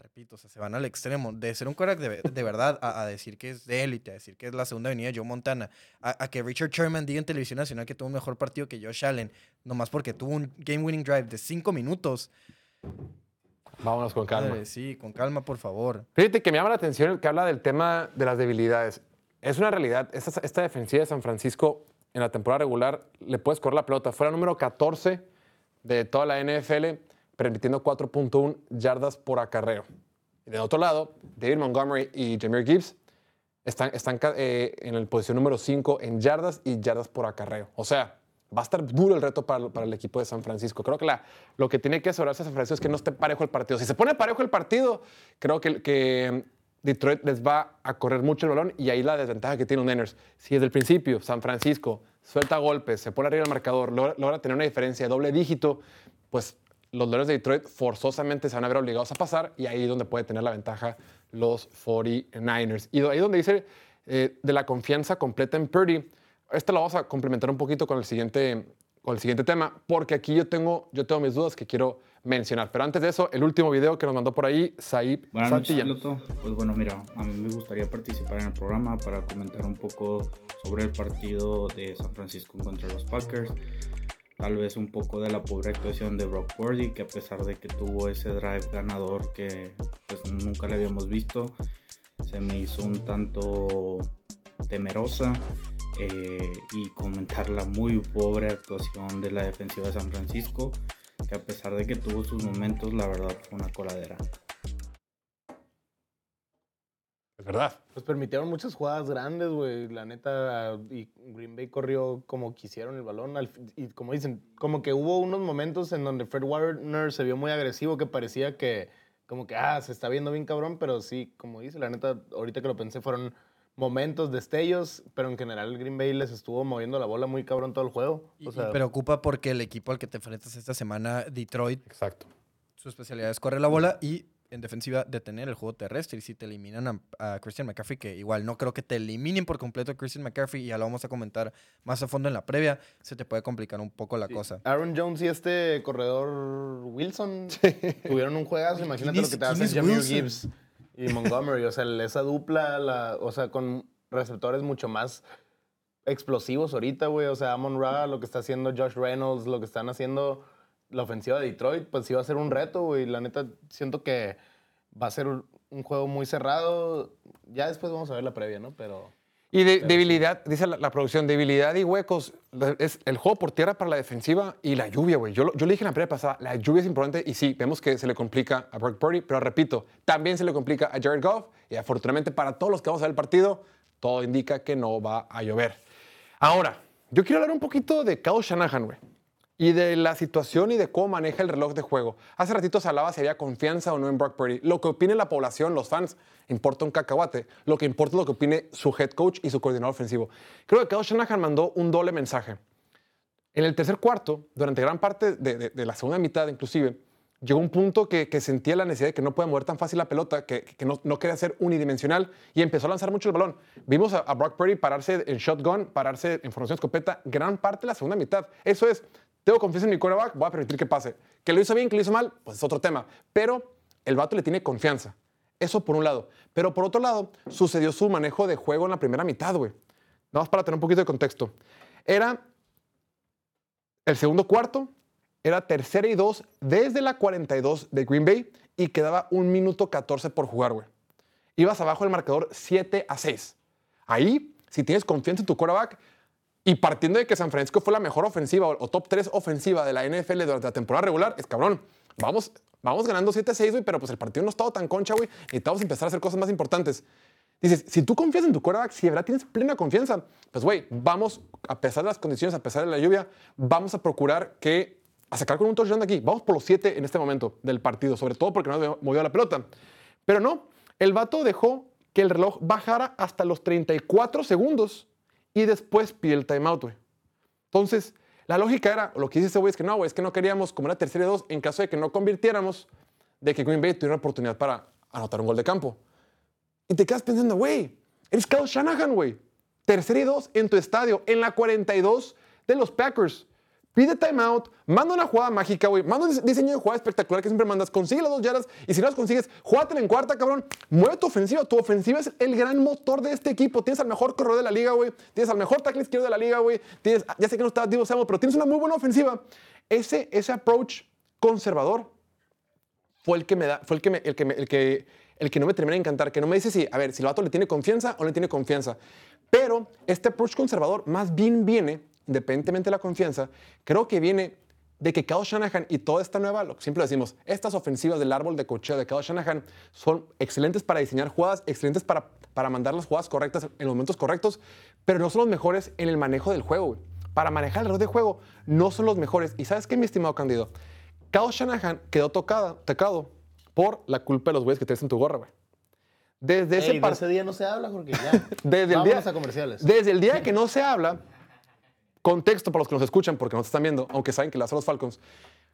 repito, o sea, se van al extremo de ser un coreback de, de verdad a, a decir que es de élite, a decir que es la segunda avenida de Joe Montana, a, a que Richard Sherman diga en televisión nacional que tuvo un mejor partido que Josh Allen, nomás porque tuvo un game-winning drive de 5 minutos. Vámonos con calma. Madre, sí, con calma, por favor. Fíjate que me llama la atención el que habla del tema de las debilidades. Es una realidad. Esta, esta defensiva de San Francisco en la temporada regular le puedes correr la pelota. Fue la número 14 de toda la NFL, permitiendo 4.1 yardas por acarreo. Y de otro lado, David Montgomery y Jameer Gibbs están, eh, en la posición número 5 en yardas y yardas por acarreo. O sea, va a estar duro el reto para, el equipo de San Francisco. Creo que lo que tiene que asegurarse San Francisco es que no esté parejo el partido. Si se pone parejo el partido, creo que, que Detroit les va a correr mucho el balón y ahí la desventaja que tiene los Niners. Si desde el principio San Francisco suelta golpes, se pone arriba del marcador, logra, logra tener una diferencia de doble dígito, pues los Lions de Detroit forzosamente se van a ver obligados a pasar y ahí es donde puede tener la ventaja los 49ers. Y ahí donde dice eh, de la confianza completa en Purdy, esto lo vamos a complementar un poquito con el siguiente, con el siguiente tema, porque aquí yo tengo, yo tengo mis dudas que quiero mencionar. Pero antes de eso, el último video que nos mandó por ahí, Saib Buenas noches, Santillán. Pues bueno, mira, a mí me gustaría participar en el programa para comentar un poco sobre el partido de San Francisco contra los Packers. Tal vez un poco de la pobre actuación de Brock Purdy, que a pesar de que tuvo ese drive ganador que pues, nunca le habíamos visto, se me hizo un tanto temerosa. eh, y comentar la muy pobre actuación de la defensiva de San Francisco, que a pesar de que tuvo sus momentos, la verdad fue una coladera. Es verdad. Pues permitieron muchas jugadas grandes, güey. La neta, y Green Bay corrió como quisieron el balón. y como dicen, como que hubo unos momentos en donde Fred Warner se vio muy agresivo, que parecía que, como que, ah, se está viendo bien cabrón, pero sí, como dice, la neta, ahorita que lo pensé, fueron momentos, destellos, pero en general Green Bay les estuvo moviendo la bola muy cabrón todo el juego. Y, O y sea, preocupa porque el equipo al que te enfrentas esta semana, Detroit, Exacto. su especialidad es correr la bola y en defensiva detener el juego terrestre. Y si te eliminan a, a Christian McCaffrey, que igual no creo que te eliminen por completo a Christian McCaffrey, y ya lo vamos a comentar más a fondo en la previa, se te puede complicar un poco la cosa. Aaron Jones y este corredor Wilson tuvieron un juegazo. Imagínate ¿Quién lo que te hace Wilson? Gibbs y Montgomery. O sea, esa dupla, la- o sea, con receptores mucho más explosivos ahorita, güey. O sea, Amon Ra, lo que está haciendo Josh Reynolds, lo que están haciendo la ofensiva de Detroit, pues sí va a ser un reto, güey. La neta, siento que va a ser un, juego muy cerrado. Ya después vamos a ver la previa, ¿no? Pero... Y de- debilidad, dice la, la producción, debilidad y huecos. Es el juego por tierra para la defensiva y la lluvia, güey. Yo, yo le dije en la primera pasada, la lluvia es importante y sí, vemos que se le complica a Brock Purdy, pero repito, también se le complica a Jared Goff y afortunadamente para todos los que vamos a ver el partido, todo indica que no va a llover. Ahora, yo quiero hablar un poquito de Kyle Shanahan, güey. Y de la situación y de cómo maneja el reloj de juego. Hace ratito se hablaba si había confianza o no en Brock Purdy. Lo que opine la población, los fans, importa un cacahuate. Lo que importa es lo que opine su head coach y su coordinador ofensivo. Creo que Kyle Shanahan mandó un doble mensaje. En el tercer cuarto, durante gran parte de, de- de la segunda mitad inclusive, llegó un punto que, que sentía la necesidad de que no puede mover tan fácil la pelota, que, que no, no quería ser unidimensional y empezó a lanzar mucho el balón. Vimos a, a Brock Purdy pararse en shotgun, pararse en formación escopeta gran parte de la segunda mitad. Eso es, tengo confianza en mi quarterback, voy a permitir que pase. Que lo hizo bien, que lo hizo mal, pues es otro tema. Pero el vato le tiene confianza. Eso por un lado. Pero por otro lado, sucedió su manejo de juego en la primera mitad, güey. Nada más para tener un poquito de contexto. Era el segundo cuarto era tercera y dos desde la 42 de Green Bay y quedaba un minuto 14 por jugar, güey. Ibas abajo del marcador 7 a 6. Ahí, si tienes confianza en tu quarterback y partiendo de que San Francisco fue la mejor ofensiva o, top 3 ofensiva de la NFL durante la temporada regular, es cabrón. Vamos, vamos ganando 7 a 6, güey, pero pues el partido no ha estado tan concha, güey. Necesitamos empezar a hacer cosas más importantes. Dices, si tú confías en tu quarterback, si de verdad tienes plena confianza, pues güey, vamos, a pesar de las condiciones, a pesar de la lluvia, vamos a procurar que, a sacar con un touchdown de aquí, vamos por los siete en este momento del partido, sobre todo porque no movido la pelota. Pero no, el vato dejó que el reloj bajara hasta los 34 segundos y después pide el timeout, güey. Entonces, la lógica era, lo que dice ese güey es que no, güey, es que no queríamos, como era tercera y dos, en caso de que no convirtiéramos, de que Green Bay tuviera una oportunidad para anotar un gol de campo. Y te quedas pensando, güey, eres Kyle Shanahan, güey. Tercera y dos en tu estadio, en la 42 de los Packers. Pide timeout, manda una jugada mágica, güey. Manda un dise- diseño de jugada espectacular que siempre mandas. Consigue las dos yardas y si no las consigues, jugátela en cuarta, cabrón. Mueve tu ofensiva. Tu ofensiva es el gran motor de este equipo. Tienes al mejor corredor de la liga, güey. Tienes al mejor tackle izquierdo de la liga, güey. Tienes, ya sé que no está Divo Samuel, pero tienes una muy buena ofensiva. Ese, ese approach conservador fue el que me da, fue el que, me- el que, el que, el que no me termina de encantar, que no me dice si, a ver, si el le tiene confianza o no le tiene confianza. Pero este approach conservador más bien viene, independientemente de la confianza, creo que viene de que Kyle Shanahan y toda esta nueva, lo que siempre decimos, estas ofensivas del árbol de cocheo de Kyle Shanahan son excelentes para diseñar jugadas, excelentes para, para mandar las jugadas correctas en los momentos correctos, pero no son los mejores en el manejo del juego. güey. Para manejar el reloj de juego no son los mejores. ¿Y sabes qué, mi estimado Candido? Kyle Shanahan quedó tocada, tocado por la culpa de los güeyes que traes en tu gorra, güey. Desde ese Ey, de ese día no se habla, Jorge. Ya. desde el día, a comerciales. Desde el día que no se habla, contexto para los que nos escuchan, porque no te están viendo, aunque saben que le hacen los Falcons.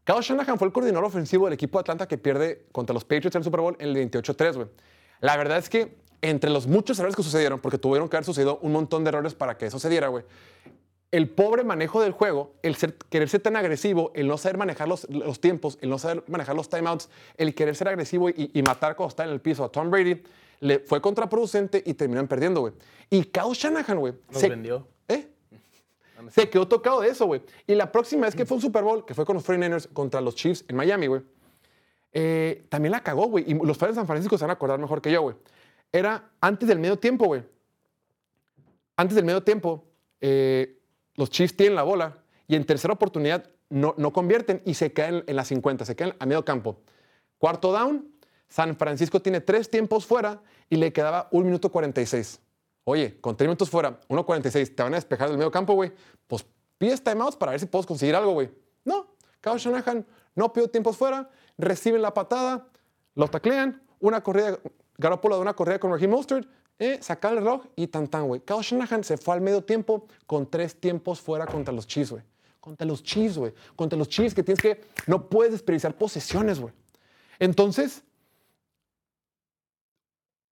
Kyle Shanahan fue el coordinador ofensivo del equipo de Atlanta que pierde contra los Patriots en el Super Bowl en el 28-3, güey. La verdad es que entre los muchos errores que sucedieron, porque tuvieron que haber sucedido un montón de errores para que eso se diera, güey, el pobre manejo del juego, el ser- querer ser tan agresivo, el no saber manejar los, los tiempos, el no saber manejar los timeouts, el querer ser agresivo y, y matar cuando está en el piso a Tom Brady, le fue contraproducente y terminan perdiendo, güey. Y Kyle Shanahan, güey, Nos se- vendió. Se quedó tocado de eso, güey. Y la próxima vez que fue un Super Bowl, que fue con los 49ers contra los Chiefs en Miami, güey, eh, también la cagó, güey. Y los fans de San Francisco se van a acordar mejor que yo, güey. Era antes del medio tiempo, güey. Antes del medio tiempo, eh, los Chiefs tienen la bola y en tercera oportunidad no, no convierten y se quedan en las 50, se quedan a medio campo. Cuarto down, San Francisco tiene tres tiempos fuera y le quedaba un minuto 46. Oye, con tres minutos fuera, 1.46, te van a despejar del medio campo, güey. Pues pides timeouts para ver si puedes conseguir algo, güey. No, Kyle Shanahan no pidió tiempos fuera, reciben la patada, los taclean, una corrida, Garoppolo de una corrida con Raheem Mostert, eh, saca el reloj y tan tan, güey. Kyle Shanahan se fue al medio tiempo con tres tiempos fuera contra los Chiefs, güey. Contra los Chiefs, güey. Contra los Chiefs que tienes que, no puedes desperdiciar posesiones, güey. Entonces,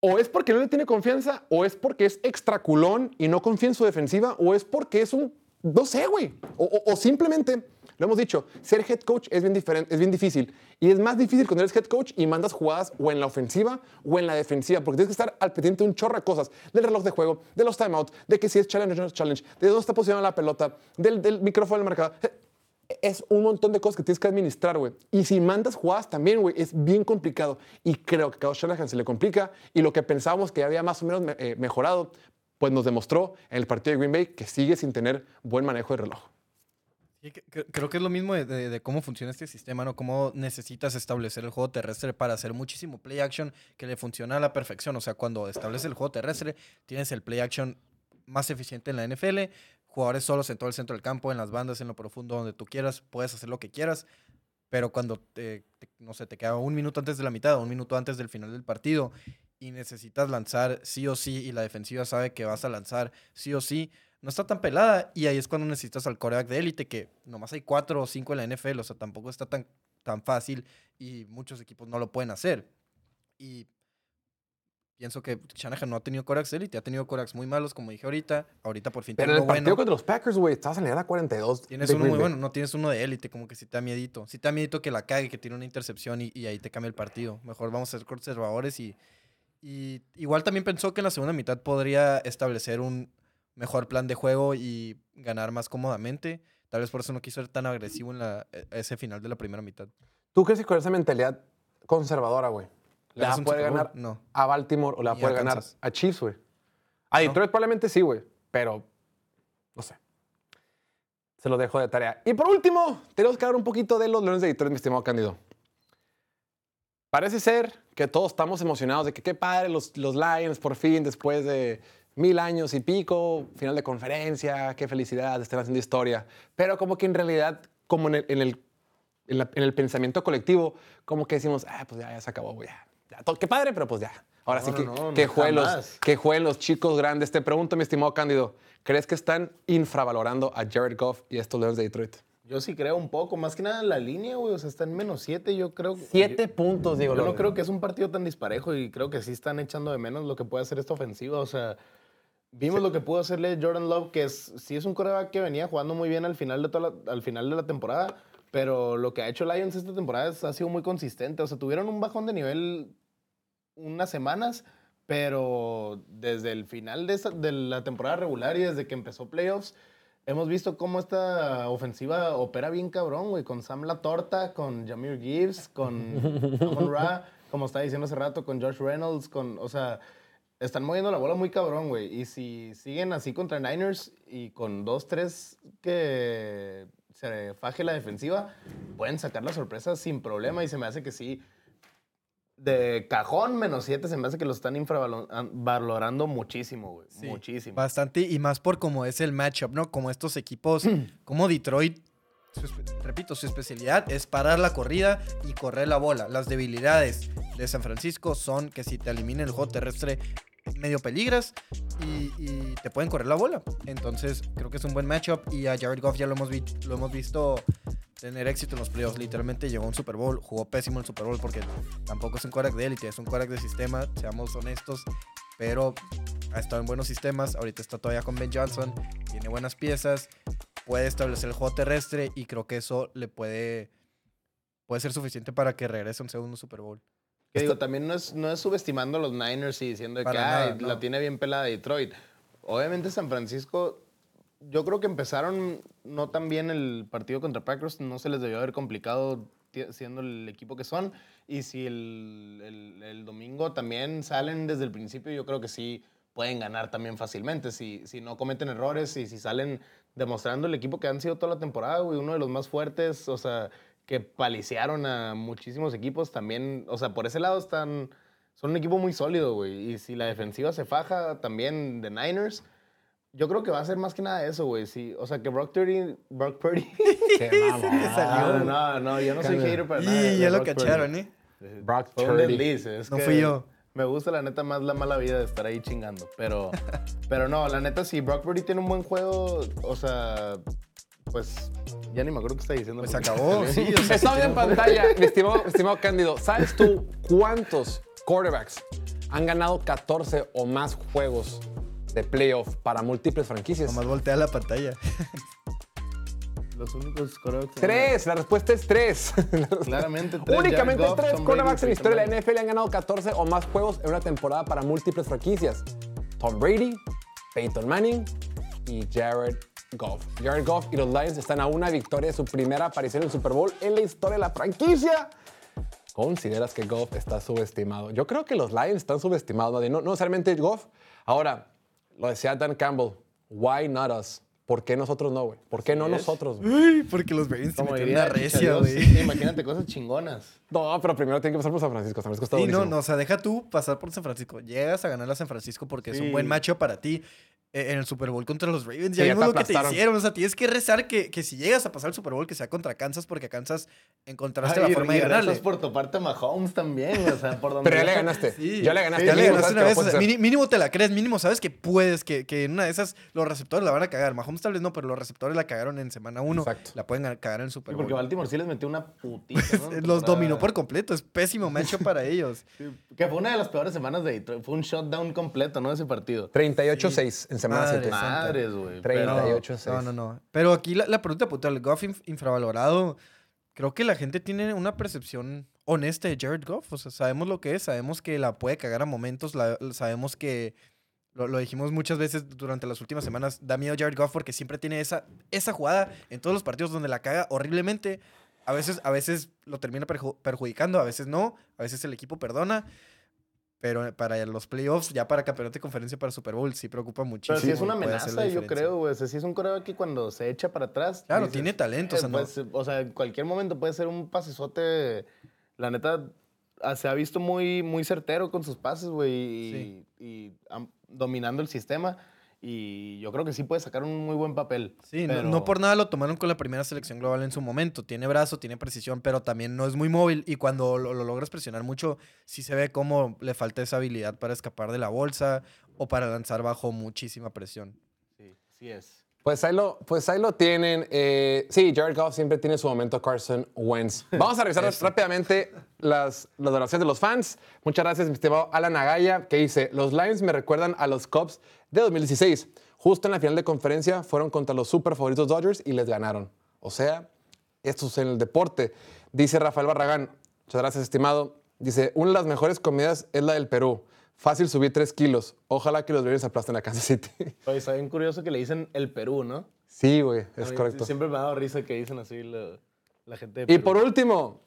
o es porque no le tiene confianza, o es porque es extra culón y no confía en su defensiva, o es porque es un, no sé, güey. O simplemente, lo hemos dicho, ser head coach es bien, diferente, es bien difícil. Y es más difícil cuando eres head coach y mandas jugadas o en la ofensiva o en la defensiva, porque tienes que estar al pendiente de un chorro de cosas, del reloj de juego, de los timeouts, de que si es challenge o no es challenge, de dónde está posicionada la pelota, del, del micrófono del marcador. Es un montón de cosas que tienes que administrar, güey. Y si mandas jugadas también, güey, es bien complicado. Y creo que a Kyle Shanahan se le complica. Y lo que pensábamos que había más o menos me- eh, mejorado, pues nos demostró en el partido de Green Bay que sigue sin tener buen manejo de reloj. Creo que es lo mismo de- de cómo funciona este sistema, ¿no? Cómo necesitas establecer el juego terrestre para hacer muchísimo play action que le funciona a la perfección. O sea, cuando estableces el juego terrestre, tienes el play action más eficiente en la NFL. Jugadores solos en todo el centro del campo, en las bandas, en lo profundo, donde tú quieras, puedes hacer lo que quieras. Pero cuando, te, te- no sé, te queda un minuto antes de la mitad, un minuto antes del final del partido y necesitas lanzar sí o sí y la defensiva sabe que vas a lanzar sí o sí, no está tan pelada y ahí es cuando necesitas al coreback de élite que nomás hay cuatro o cinco en la NFL, o sea, tampoco está tan, tan fácil y muchos equipos no lo pueden hacer. Y pienso que Shanahan no ha tenido de élite, ha tenido corebacks muy malos, como dije ahorita, ahorita por fin Pero en el partido bueno. contra los Packers, güey, estabas en la edad 42. Tienes uno muy Bay. bueno, no tienes uno de élite, como que si te da miedito. Si te da miedito que la cague, que tiene una intercepción y, y ahí te cambia el partido. Mejor vamos a ser conservadores y, y igual también pensó que en la segunda mitad podría establecer un mejor plan de juego y ganar más cómodamente. Tal vez por eso no quiso ser tan agresivo en la, e- ese final de la primera mitad. ¿Tú crees que con esa mentalidad conservadora, güey, le va ¿Ganas a un poder Super Bowl? ganar No. a Baltimore o le va a Ni a poder ganar a Chiefs, güey? A Detroit probablemente sí, güey, pero no sé. Se lo dejo de tarea. Y por último, tenemos que hablar un poquito de los Leones de Detroit, mi estimado Cándido. Parece ser que todos estamos emocionados de que qué padre los, los Lions por fin, después de mil años y pico, final de conferencia, qué felicidad, están haciendo historia. Pero como que en realidad, como en el, en el, en la- en el pensamiento colectivo, como que decimos, ah, pues ya, ya se acabó, güey, ya. Qué padre, pero pues ya. Ahora No, sí que, no, que, no, jueguen los, que jueguen los chicos grandes. Te pregunto, mi estimado Cándido, ¿crees que están infravalorando a Jared Goff y estos Leones de Detroit? Yo sí creo un poco, más que nada en la línea, güey. O sea, está en menos siete, yo creo. Siete yo- puntos, digo. Yo no creo que es un partido tan disparejo y creo que sí están echando de menos lo que puede hacer esta ofensiva. O sea, vimos lo que pudo hacerle Jordan Love, que es, sí es un coreback que venía jugando muy bien al final de, toda la, al final de la temporada, pero lo que ha hecho Lions esta temporada es- ha sido muy consistente. O sea, tuvieron un bajón de nivel unas semanas, pero desde el final de, esta- de la temporada regular y desde que empezó playoffs, hemos visto cómo esta ofensiva opera bien cabrón, güey, con Sam La Torta, con Jameer Gibbs, con Amon Ra, como estaba diciendo hace rato, con Josh Reynolds, con, o sea, están moviendo la bola muy cabrón, güey. Y si siguen así contra Niners y con dos, tres que se faje la defensiva, pueden sacar la sorpresa sin problema y se me hace que sí. De cajón menos siete se me hace que los están infravalorando muchísimo, güey. Sí, Muchísimo. Bastante, y más por como es el matchup, ¿no? Como estos equipos, como Detroit, su repito, su especialidad es parar la corrida y correr la bola. Las debilidades de San Francisco son que si te elimina el juego terrestre, medio peligras y, y te pueden correr la bola. Entonces, creo que es un buen matchup y a Jared Goff ya lo hemos, vi- lo hemos visto tener éxito en los playoffs. Literalmente llegó a un Super Bowl, jugó pésimo el Super Bowl porque tampoco es un quarterback de élite, es un quarterback de sistema, seamos honestos, pero ha estado en buenos sistemas. Ahorita está todavía con Ben Johnson, tiene buenas piezas, puede establecer el juego terrestre y creo que eso le puede, puede ser suficiente para que regrese a un segundo Super Bowl. Que digo, también no es, no es subestimando a los Niners y diciendo que Para "Ay, nada, no. la tiene bien pelada Detroit. Obviamente San Francisco, yo creo que empezaron no tan bien el partido contra Packers, no se les debió haber complicado siendo el equipo que son. Y si el, el- el domingo también salen desde el principio, yo creo que sí pueden ganar también fácilmente. Si, si no cometen errores y si salen demostrando el equipo que han sido toda la temporada, güey, uno de los más fuertes, o sea, que paliciaron a muchísimos equipos también, o sea, por ese lado están, son un equipo muy sólido, güey. Y si la defensiva se faja también de Niners, yo creo que va a ser más que nada eso, güey. Sí, o sea, que Brock Purdy... Brock Purdy... Qué mamón. no, no, no, yo no soy hater para nada. Y ya lo cacharon, ¿eh? Brock Purdy. No que fui yo. Me gusta la neta más la mala vida de estar ahí chingando, pero, pero no, la neta si Brock Purdy tiene un buen juego, o sea, pues ya ni me acuerdo qué está diciendo. Pues porque- acabó, sí. o sea, Está en pantalla, mi estimado, estimado Cándido. ¿Sabes tú cuántos quarterbacks han ganado 14 o más juegos de playoff para múltiples franquicias? Nomás voltea la pantalla. Los únicos quarterbacks. Tres, la respuesta es tres. Claramente tres. Únicamente Jared Goff, tres Tom quarterbacks en la historia de la NFL han ganado 14 o más juegos en una temporada para múltiples franquicias. Tom Brady, Peyton Manning y Jared Goff. Jared Goff y los Lions están a una victoria de su primera aparición en el Super Bowl en la historia de la franquicia. ¿Consideras que Goff está subestimado? Yo creo que los Lions están subestimados, no, no necesariamente Goff. Ahora, lo decía Dan Campbell, why not us? ¿Por qué nosotros no, güey? ¿Por qué no es. nosotros, güey? Uy, porque los te Como metieron una recia, güey. Imagínate cosas chingonas. No, pero primero tiene que pasar por San Francisco. San Francisco está Sí, no, buenísimo. no, o sea, deja tú pasar por San Francisco. Llegas a ganar a San Francisco porque es un buen macho para ti en el Super Bowl contra los Ravens. Sí, Ya ya vimos lo que te hicieron. O sea, tienes que rezar que, que si llegas a pasar el Super Bowl, que sea contra Kansas, porque a Kansas encontraste Ay, la forma de ganarle. por toparte a Mahomes también, o sea, por donde Pero ya le ganaste. Sí, ya le ganaste. Ya le una vez. o sea, mínimo te la crees, mínimo sabes que puedes, que, que en una de esas los receptores la van a cagar. Mahomes tal vez no, pero los receptores la cagaron en semana 1. Exacto. La pueden cagar en el Super Sí, Bowl. porque Baltimore sí les metió una putita, ¿no? Los dominó por completo. Es pésimo macho para ellos. Sí, Que fue una de las peores semanas de Detroit. Fue un shutdown completo, ¿no? Ese partido. 38-6 en semana Madre 7. santa. Madres, güey. Treinta pero- y ocho. 38-6. No, no, no. Pero aquí la, la pregunta puntual, Goff inf- infravalorado. Creo que la gente tiene una percepción honesta de Jared Goff. O sea, sabemos lo que es, sabemos que la puede cagar a momentos, la- sabemos que, lo, lo dijimos muchas veces durante las últimas semanas, da miedo Jared Goff porque siempre tiene esa, esa jugada en todos los partidos donde la caga horriblemente. A veces, a veces lo termina perju- perjudicando, a veces no, a veces el equipo perdona. Pero para los playoffs, ya para campeonato de conferencia, para Super Bowl, sí preocupa muchísimo. Pero sí es una y amenaza, yo creo, güey. O sea, sí es un coreback que cuando se echa para atrás. Claro, tiene talento, o sea, no- pues, o sea, en cualquier momento puede ser un pasesote. La neta, ah, se ha visto muy, muy certero con sus pases, güey. Y, y, am- dominando el sistema. Y yo creo que sí puede sacar un muy buen papel. Sí, no- por nada lo tomaron con la primera selección global en su momento. Tiene brazo, tiene precisión, pero también no es muy móvil. Y cuando lo, lo logras presionar mucho, sí se ve cómo le falta esa habilidad para escapar de la bolsa o para lanzar bajo muchísima presión. Sí, sí es. Pues ahí lo, pues ahí lo tienen. Eh, sí, Jared Goff siempre tiene su momento Carson Wentz. Vamos a revisar rápidamente las, las donaciones de los fans. Muchas gracias, mi estimado Alan Agaya, que dice, los Lions me recuerdan a los Cubs de 2016. Justo en la final de conferencia fueron contra los super favoritos Dodgers y les ganaron. O sea, esto es en el deporte. Dice Rafael Barragán, muchas gracias, estimado. Dice, una de las mejores comidas es la del Perú. Fácil subir 3 kilos. Ojalá que los Lions aplasten a Kansas City. Oye, está bien curioso que le dicen el Perú, ¿no? sí, güey, es correcto. Siempre me ha dado risa que dicen así la, la gente de Y Perú. por último,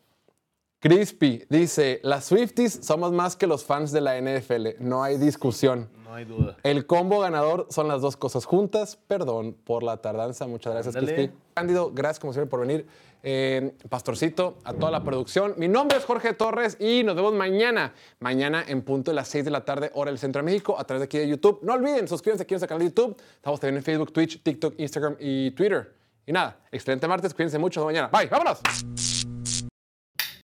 Crispy dice, las Swifties somos más que los fans de la NFL, no hay discusión. No hay duda. El combo ganador son las dos cosas juntas. Perdón por la tardanza. Muchas gracias, Ándale. Crispy. Cándido, gracias como siempre por venir. Eh, Pastorcito, a toda la producción. Mi nombre es Jorge Torres y nos vemos mañana. Mañana en punto de las 6 de la tarde, hora del Centro de México, a través de aquí de YouTube. No olviden, suscríbanse aquí en nuestro canal de YouTube. Estamos también en Facebook, Twitch, TikTok, Instagram y Twitter. Y nada, excelente martes. Cuídense mucho. Hasta mañana. Bye. Vámonos.